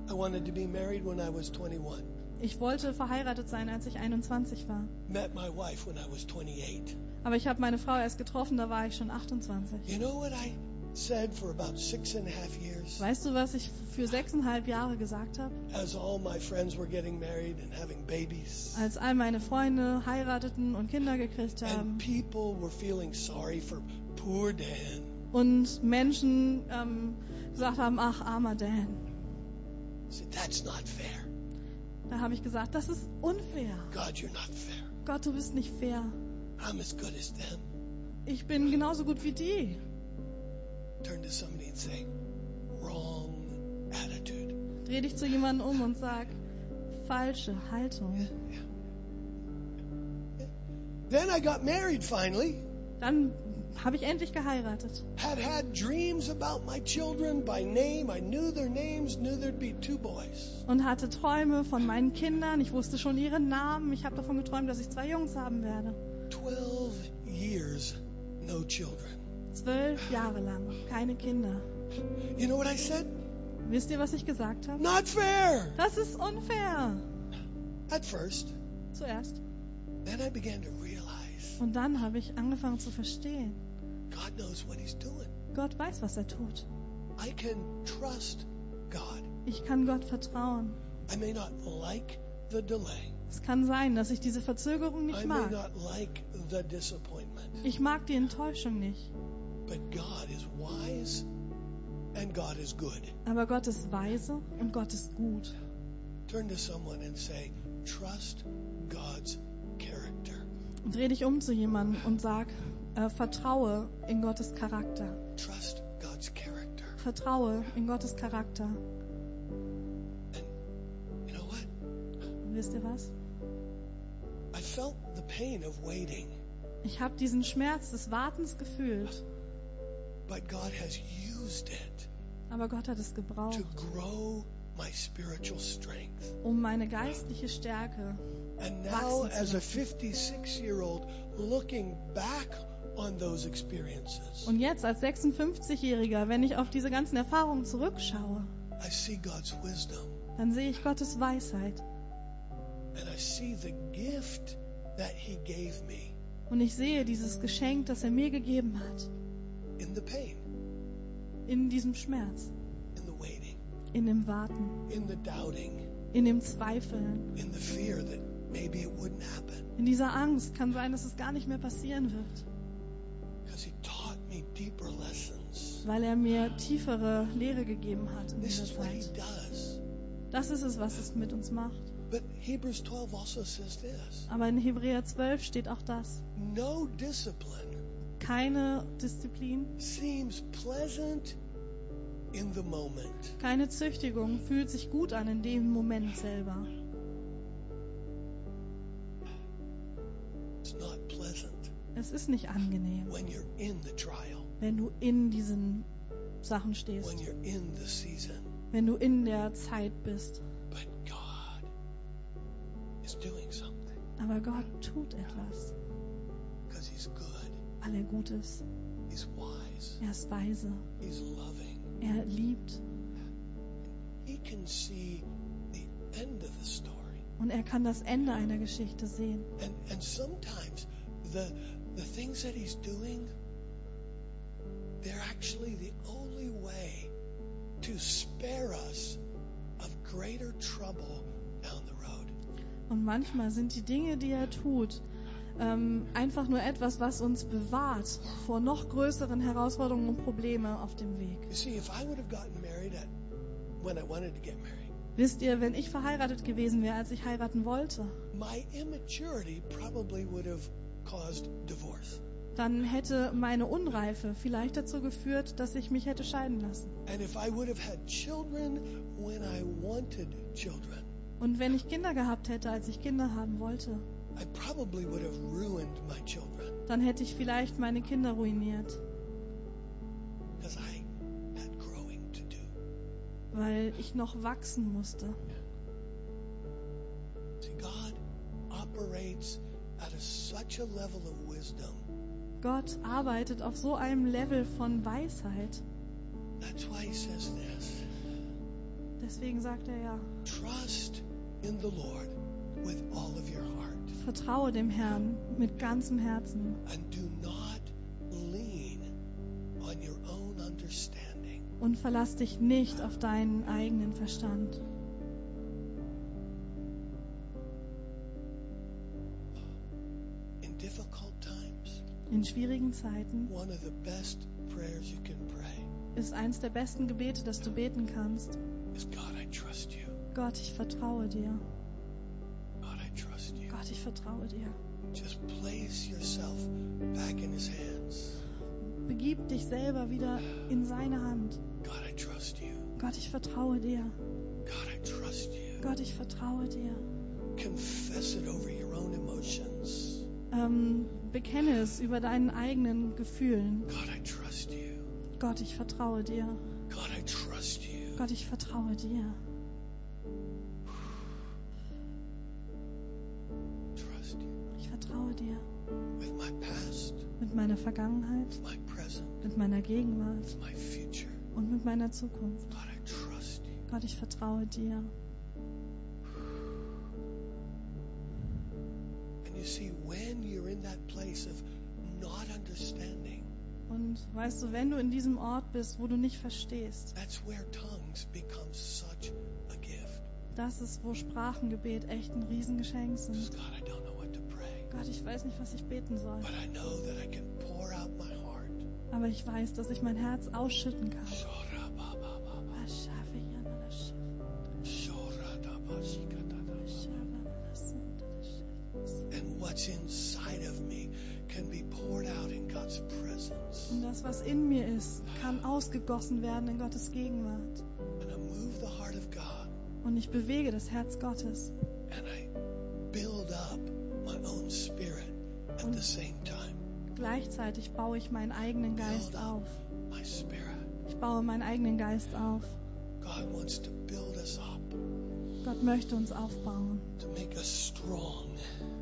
I wanted to be married when I was 21. Ich wollte verheiratet sein, als ich 21 war. Met my wife when I was 28. Aber ich habe meine Frau erst getroffen, da war ich schon 28. You know what I said for about six and a half years? Weißt du, was ich für sechseinhalb Jahre gesagt habe? As all my friends were getting married and having babies. Als all meine Freunde heirateten und Kinder gekriegt And haben people were feeling sorry for poor Dan. und Menschen ähm, gesagt haben, ach, armer Dan. I said, That's not fair. Da habe ich gesagt, das ist unfair. God, you're not fair. Gott, du bist nicht fair. I'm as good as them. Ich bin genauso gut wie die. Turn to somebody and say, Wrong attitude. Dreh dich zu jemandem um und sag, falsche Haltung. Then I got married finally. Dann habe ich endlich geheiratet. Had had dreams about my children by name. I knew their names, knew there'd be two boys. Und hatte Träume von meinen Kindern. Ich wusste schon ihre Namen. Ich habe davon geträumt, dass ich zwei Jungs haben werde. 12 years, no children. Zwölf Jahre lang. Keine Kinder. You know what I said? Wisst ihr, was ich gesagt habe? Not fair! Das ist unfair. At first. Zuerst. Then I began to realize Und dann habe ich angefangen zu verstehen. God knows what He's doing. Gott weiß, was er tut. I can trust God. Ich kann Gott vertrauen. I may not like the delay. Es kann sein, dass ich diese Verzögerung nicht I may mag. not like the disappointment. Ich mag die Enttäuschung nicht. But God is wise and God is good. Aber Gott ist weise und Gott ist gut. Turn to someone and say, trust God's character. Und dreh dich um zu jemandem und sag, äh, vertraue in Gottes Charakter. Trust God's character. Vertraue in Gottes Charakter. And you know what? Und wisst ihr was? I felt the pain of waiting, Ich habe diesen Schmerz des Wartens gefühlt, but God has used it aber Gott hat es to gebraucht, grow my spiritual strength. um meine geistliche Stärke. And now, Wachsen zu as a lassen. 56 year old, looking back on those experiences, Und jetzt als 56-Jähriger, wenn ich auf diese ganzen Erfahrungen zurückschaue, I see God's wisdom dann sehe ich Gottes Weisheit and I see the gift that He gave me und ich sehe dieses Geschenk, das er mir gegeben hat, in the pain, in diesem Schmerz, in the waiting, in dem Warten, in the doubting, in dem Zweifeln, in the fear that maybe it wouldn't happen. in dieser Angst. Kann sein, dass es gar nicht mehr passieren wird, Because He taught me deeper lessons. weil er mir tiefere Lehre gegeben hat in This dieser is what He Zeit. does. Das ist es, was es mit uns macht. But Hebrews 12 also says this Aber in Hebräer 12 steht auch das. no discipline Keine Disziplin, seems pleasant in the moment. keine Züchtigung fühlt sich gut an in dem Moment selber. It's not pleasant Es ist nicht angenehm, when you're in the trial, wenn du in diesen Sachen stehst, when you're in the season. wenn du in der Zeit bist. But God is doing something Aber Gott tut etwas, because He's good, weil er gut ist. Er ist weise. Er liebt. Und er kann das Ende einer Geschichte sehen. And, and sometimes the, the things that He's doing, they're actually the only way to spare us of greater trouble down the road. Und manchmal sind die Dinge, die er tut, ähm, einfach nur etwas, was uns bewahrt vor noch größeren Herausforderungen und Problemen auf dem Weg. See, married Wisst ihr, wenn ich verheiratet gewesen wäre, als ich heiraten wollte, dann hätte meine Unreife vielleicht dazu geführt, dass ich mich hätte scheiden lassen. Children children, Und wenn ich Kinder gehabt hätte, als ich Kinder haben wollte, I probably would have ruined my children dann hätte ich vielleicht meine Kinder ruiniert, because I had growing to do. weil ich noch wachsen musste. Gott arbeitet auf so einem Level von Weisheit. That's why He says this Deswegen sagt er ja, trust in the Lord with all of your heart vertraue dem Herrn mit ganzem Herzen und verlass dich nicht auf deinen eigenen Verstand. In schwierigen Zeiten ist eins der besten Gebete, das du beten kannst. Gott, ich vertraue dir. Gott, ich vertraue dir. Just place yourself back in His hands. Begib dich selber wieder in seine Hand. God, I trust you. Gott, ich vertraue dir. God, I trust you. Gott, ich vertraue dir. Confess it over your own emotions. Ähm, bekenne es über deinen eigenen Gefühlen. God, I trust you. Gott, ich vertraue dir. God, I trust you. Gott, ich vertraue dir. Ich vertraue dir. With my past, Mit meiner Vergangenheit, with my present, mit meiner Gegenwart with my future. und mit meiner Zukunft. God, I trust you. Gott, ich vertraue dir. And you see, when you're in that place of not understanding, Und weißt du, wenn du in diesem Ort bist, wo du nicht verstehst, that's where tongues become such a gift. das ist, wo Sprachengebet echt ein Riesengeschenk sind. Gott, ich weiß nicht, was ich beten soll, but I know that I can pour out my heart. aber ich weiß, dass ich mein Herz ausschütten kann. And what's inside of me can be poured out in God's presence. Und das, was in mir ist, kann ausgegossen werden in Gottes Gegenwart. And I move the heart of God Und ich bewege das Herz Gottes. and I build up my own spirit at the same time. Gleichzeitig baue ich meinen eigenen Geist auf. Ich baue meinen eigenen Geist auf. God wants to build us up, Gott möchte uns aufbauen to make us strong,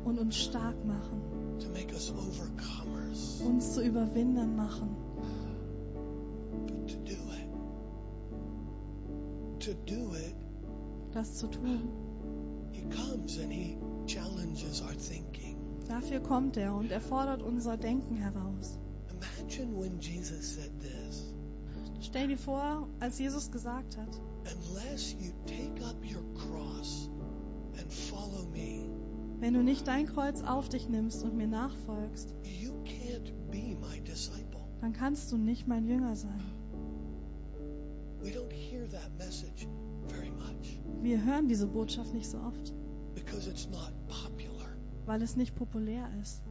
und uns stark machen, to make us overcomers. uns zu Überwindern machen. But to do it, to do it, Das zu tun. He comes and He. Dafür kommt er und er fordert unser Denken heraus. Imagine when Jesus said this. Stell dir vor, als Jesus gesagt hat, Unless you take up your cross and follow me, wenn du nicht dein Kreuz auf dich nimmst und mir nachfolgst, dann kannst du nicht mein Jünger sein. Wir hören diese Botschaft nicht so oft, because it's not popular, weil es nicht populär ist.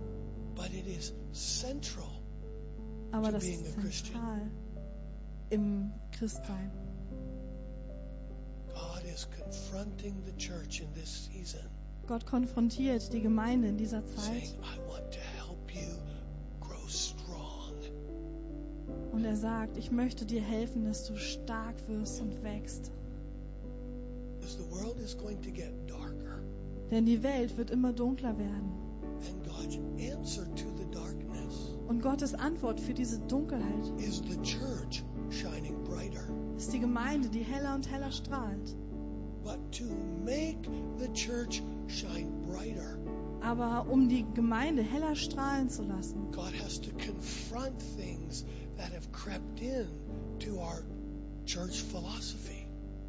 but it is central. Aber To das being ist a Christian. zentral im Christsein. God is confronting the church in this season, Gott konfrontiert die Gemeinde in dieser saying, Zeit I want to help you grow strong. und er sagt, ich möchte dir helfen, dass du stark wirst und wächst. Denn die Welt wird immer dunkler werden. and God's answer to the darkness Und Gottes Antwort für diese Dunkelheit is the church shining brighter. ist die Gemeinde, die heller und heller strahlt. But to make the church shine brighter, Aber um die Gemeinde heller strahlen zu lassen, God has to confront things that have crept in to our church philosophy.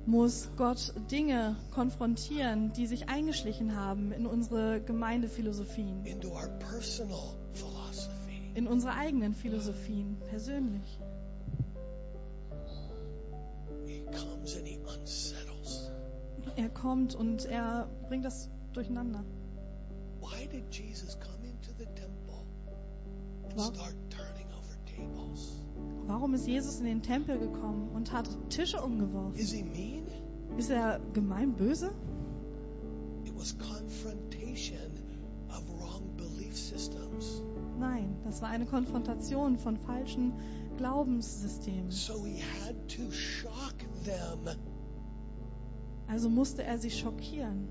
Muss Gott Dinge konfrontieren, die sich eingeschlichen haben in unsere Gemeindephilosophien, into our personal philosophy. in unsere eigenen Philosophien, persönlich. He comes and he unsettles. Er kommt und er bringt das durcheinander. Why did Jesus come into the temple and start? Warum ist Jesus in den Tempel gekommen und hat Tische umgeworfen? Is he mean? Ist er gemein böse? It was confrontation of wrong belief systems. Nein, das war eine Konfrontation von falschen Glaubenssystemen. So he had to shock them. Also musste er sie schockieren.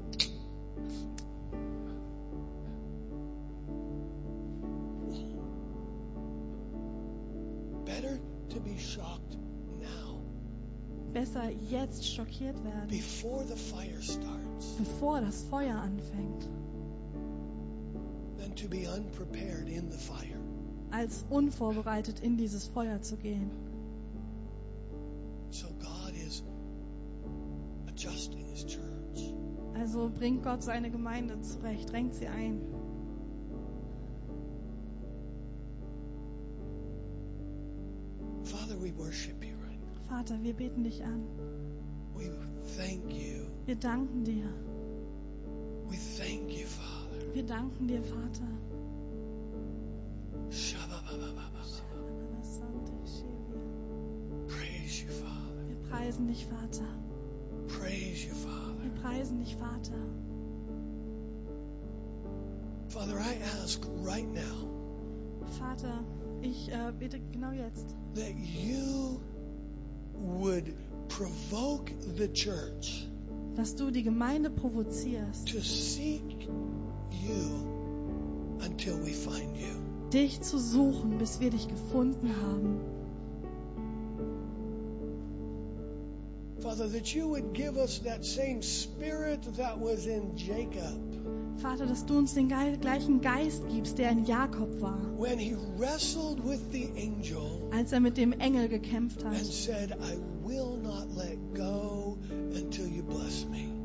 Better to be shocked now, Besser jetzt schockiert werden, before the fire starts, bevor das Feuer anfängt, than to be unprepared in the fire. als unvorbereitet in dieses Feuer zu gehen. So God is adjusting his church. Also bringt Gott seine Gemeinde zurecht, drängt sie ein. Vater, wir beten dich an. We thank you. Wir danken dir. We thank you, Father. Wir danken dir, Vater. Shabba-ba-ba-ba-ba. Praise you, Father. Wir preisen dich, Vater. Praise you, Father. Wir preisen dich, Vater. Father, I ask right now Vater, ich äh, bete genau jetzt, that you would provoke the church dass du die Gemeinde provozierst, to seek you until we find you. dich zu suchen, bis wir dich gefunden haben. Father, that you would give us that same spirit that was in Jacob Vater, dass du uns den gleichen Geist gibst, der in Jakob war, when he wrestled with the angel als er mit dem Engel gekämpft hat. said,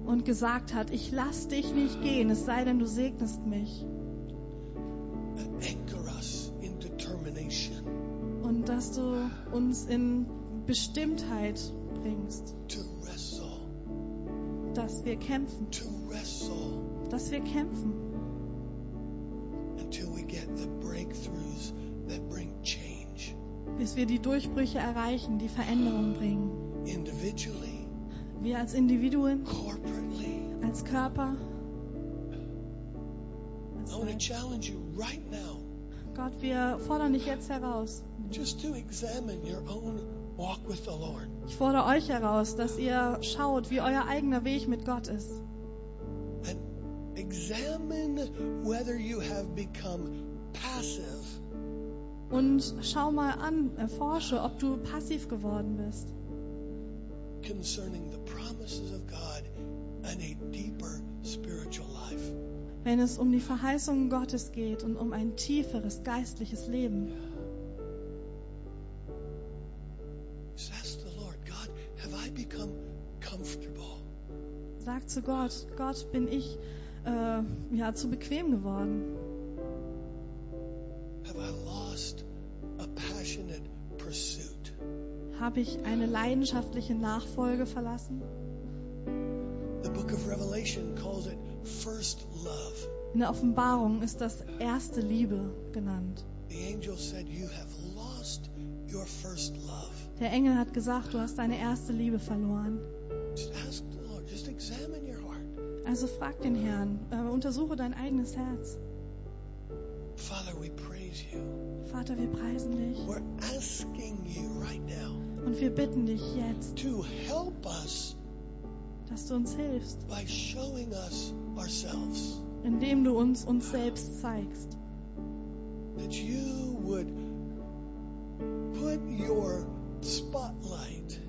und gesagt hat, ich lass dich nicht gehen, es sei denn, du segnest mich. Und dass du uns in Bestimmtheit bringst, dass wir kämpfen, to wrestle dass wir kämpfen, until we get the breakthroughs that bring change bis wir die Durchbrüche erreichen, die Veränderung bringen. Wir als Individuen, als Körper. Als right Gott, wir fordern dich jetzt heraus. just to examine your own walk with the Lord. Ich fordere euch heraus, dass ihr schaut, wie euer eigener Weg mit Gott ist. Examine whether you have become passive Und schau mal an, erforsche, ob du passiv geworden bist. concerning the promises of God and a deeper spiritual life. Wenn es um die Verheißungen Gottes geht und um ein tieferes geistliches Leben. Sag zu Gott, Gott, bin ich äh, ja zu bequem geworden? Have I lost a passionate pursuit? Habe ich eine leidenschaftliche Nachfolge verlassen? The book of Revelation calls it first love. In der Offenbarung ist das erste Liebe genannt. The angel said, You have lost your first love. Der Engel hat gesagt, du hast deine erste Liebe verloren. Also frag den Herrn, äh, untersuche dein eigenes Herz. Father, we praise you. Vater, wir preisen dich We're asking you right now und wir bitten dich jetzt, to help us dass du uns hilfst, by showing us ourselves. indem du uns uns selbst zeigst, That you would put your spotlight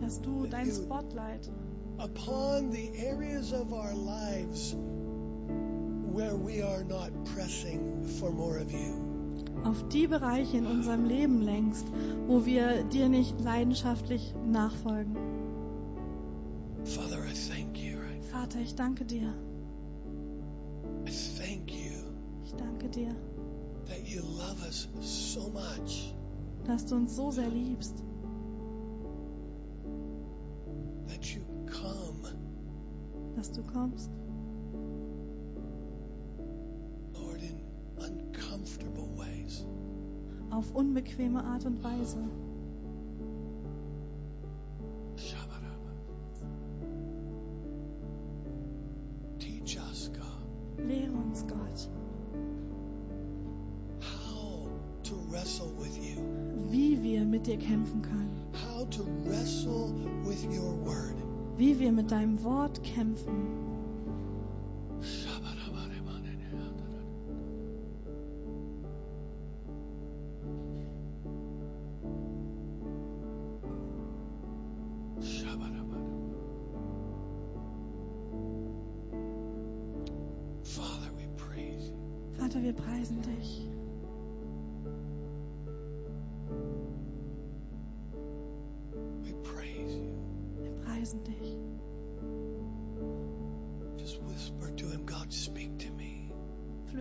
dass du dein Spotlight upon the areas of our lives where we are not pressing for more of you. auf die Bereiche in unserem Leben lenkst, wo wir dir nicht leidenschaftlich nachfolgen. Father, I thank you. right? Vater, ich danke dir. I thank you Ich danke dir, that you love us so much dass du uns so sehr liebst, dass du kommst, Lord, in uncomfortable ways. auf unbequeme Art und Weise. Kämpfen.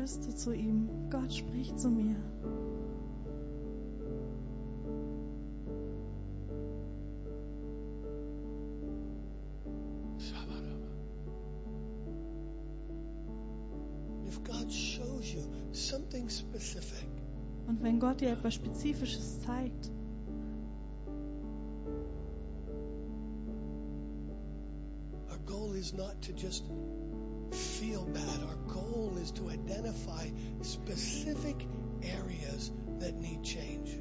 flüster zu ihm, Gott spricht zu mir. Und wenn Gott dir etwas Spezifisches zeigt, Our goal is not to just feel bad. Goal is to identify specific areas that need change.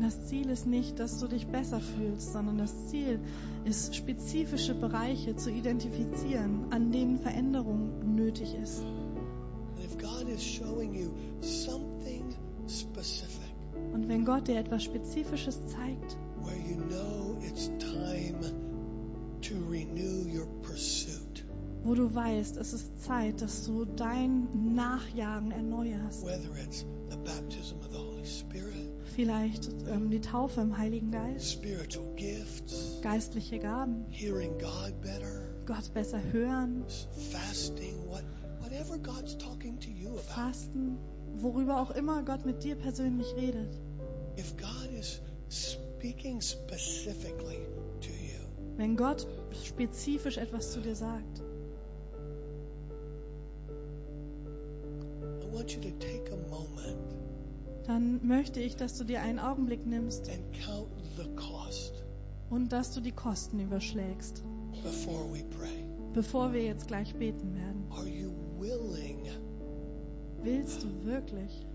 das Ziel ist nicht, dass du dich besser fühlst, sondern das Ziel ist, spezifische Bereiche zu identifizieren, an denen Veränderung nötig ist. And if God is showing you something specific Und wenn Gott dir etwas Spezifisches zeigt, where you know it's time to renew your wo du weißt, es ist Zeit, dass du dein Nachjagen erneuerst, vielleicht ähm, die Taufe im Heiligen Geist, gifts, geistliche Gaben, hearing God better, Gott besser hören, fasting, what, whatever God's talking to you about. Fasten, worüber auch immer Gott mit dir persönlich redet. If God is speaking specifically to you, Wenn Gott spezifisch etwas zu dir sagt, want you to take a moment dann möchte ich, dass du dir einen Augenblick nimmst and count the cost und dass du die Kosten überschlägst, before we pray. bevor wir jetzt gleich beten werden. Are you willing Willst du wirklich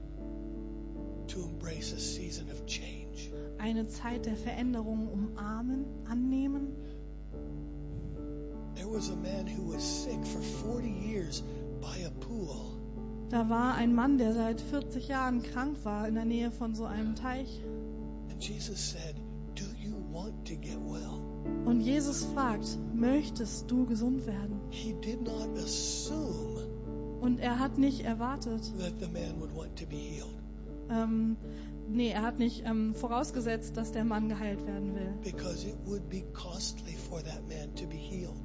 to embrace a season of change? eine Zeit der Veränderung umarmen, annehmen? There was a man who was sick for 40 years by a pool. Da war ein Mann, der seit 40 Jahren krank war in der Nähe von so einem Teich. Jesus said, well? Und Jesus fragt, möchtest du gesund werden? He did not assume Und er hat nicht erwartet, that the man would want to be healed ähm, nee, er hat nicht ähm, vorausgesetzt, dass der Mann geheilt werden will. because it would be costly for that man to be healed.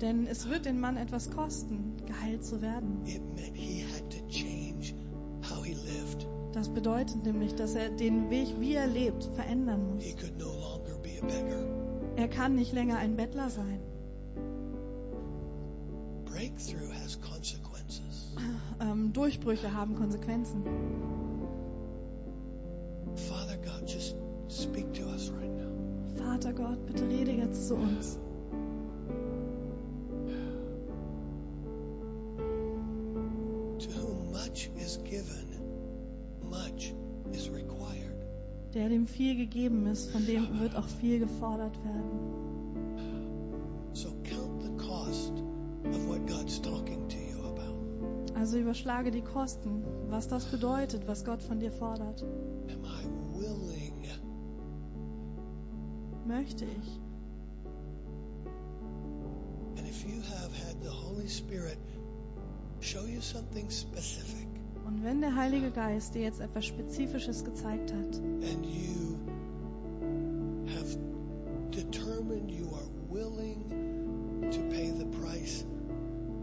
Denn es wird den Mann etwas kosten, geheilt zu werden. It meant he had Das bedeutet nämlich, dass er den Weg, wie er lebt, verändern muss. could no longer be a beggar. Er kann nicht länger ein Bettler sein. Breakthrough has consequences. Ähm, Durchbrüche haben Konsequenzen. Father God, just speak to us right now. Vater Gott, bitte rede jetzt zu uns. Is given, much is required. Der dem viel gegeben ist, von dem wird auch viel gefordert werden. So count the cost of what God's talking to you about. Also überschlage die Kosten, was das bedeutet, was Gott von dir fordert. Am I willing Möchte ich. And if you have had the Holy Spirit show you something specific Und wenn der Heilige Geist dir jetzt etwas Spezifisches gezeigt hat and you have determined you are willing to pay the price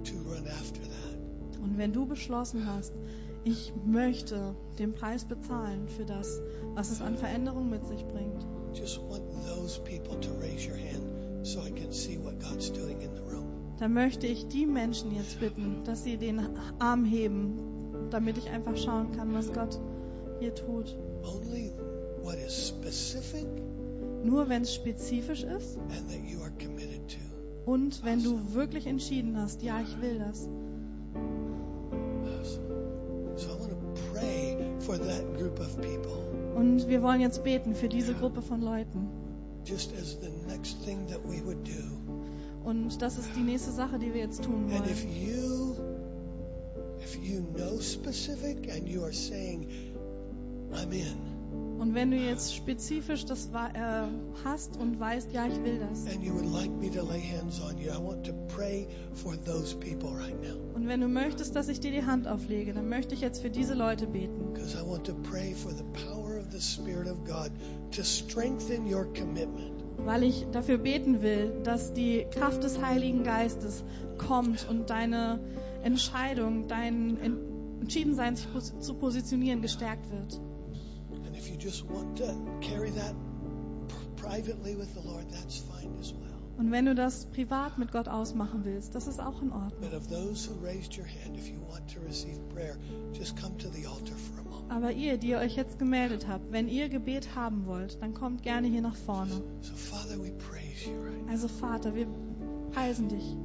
to run after that, und wenn du beschlossen hast, ich möchte den Preis bezahlen für das, was es an Veränderung mit sich bringt, just want those people to raise your hand so I can see what God's doing in the room. dann möchte ich die Menschen jetzt bitten, dass sie den Arm heben, damit ich einfach schauen kann, was Gott hier tut. Only what is specific Nur wenn es spezifisch ist and that you are committed to. und wenn du wirklich entschieden hast, ja, ich will das. So I want to pray for that group of people. Und wir wollen jetzt beten für diese Gruppe von Leuten. just as the next thing that we would do. Und das ist die nächste Sache, die wir jetzt tun And if wollen. you you know specific and you are saying, I'm in, Und wenn du jetzt spezifisch das äh, hast und weißt, ja, ich will das. and you would like me to lay hands on you, I want to pray for those people right now. Und wenn du möchtest, dass ich dir die Hand auflege, dann möchte ich jetzt für diese Leute beten. Because I want to pray for the power of the Spirit of God to strengthen your commitment. Weil ich dafür beten will, dass die Kraft des Heiligen Geistes kommt und deine Entscheidung, dein En- Entschiedensein sich zu positionieren gestärkt wird. And if you just want to carry that p- privately with the Lord, that's fine as well. Und wenn du das privat mit Gott ausmachen willst, das ist auch in Ordnung. But of those who raised your hand, if you want to receive prayer, just come to the altar for a moment. Aber ihr, die ihr euch jetzt gemeldet habt, wenn ihr Gebet haben wollt, dann kommt gerne hier nach vorne. Also Vater, wir preisen dich.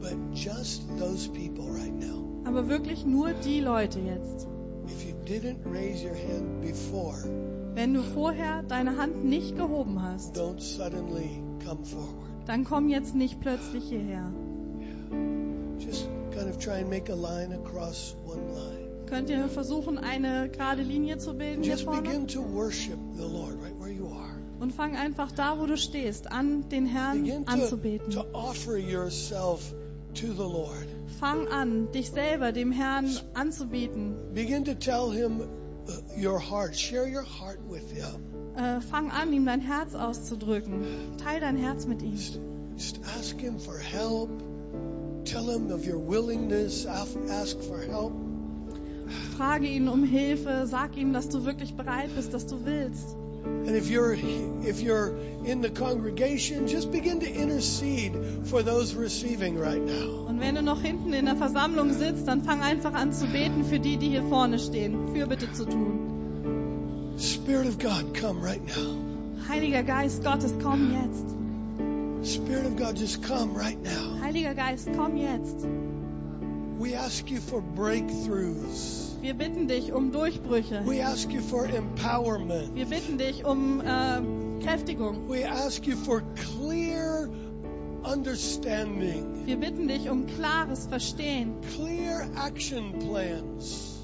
But just those people right now, Aber wirklich nur die Leute jetzt. if you didn't raise your hand before, Wenn du vorher deine Hand nicht gehoben hast, don't suddenly come forward. dann komm jetzt nicht plötzlich hierher. Just kind of try and make a line across one line. Könnt ihr versuchen, eine gerade Linie zu bilden hier Just vorne? begin to worship the Lord right where you are. Und fang einfach da, wo du stehst, an, den Herrn Begin to, anzubeten. to offer yourself to the Lord. Fang an, dich selber dem Herrn anzubieten. Begin to tell Him uh, your heart. Share your heart with Him. Äh, fang an, ihm dein Herz auszudrücken. Teil dein Herz mit ihm. Just, just ask Him for help. Tell Him of your willingness. Ask for help. Frage ihn um Hilfe. Sag ihm, dass du wirklich bereit bist, dass du willst. And if you're if you're in the congregation, just begin to intercede for those receiving right now. Und wenn du noch hinten in der Versammlung sitzt, dann fang einfach an zu beten für die, die hier vorne stehen. Fürbitte zu tun. Spirit of God, come right now. Heiliger Geist Gottes, komm jetzt. Spirit of God, just come right now. Heiliger Geist, komm jetzt. We ask you for breakthroughs. Wir bitten dich um Durchbrüche. We ask you for empowerment. Wir bitten dich um äh, Kräftigung. We ask you for clear understanding, Wir bitten dich um klares Verstehen, clear action plans.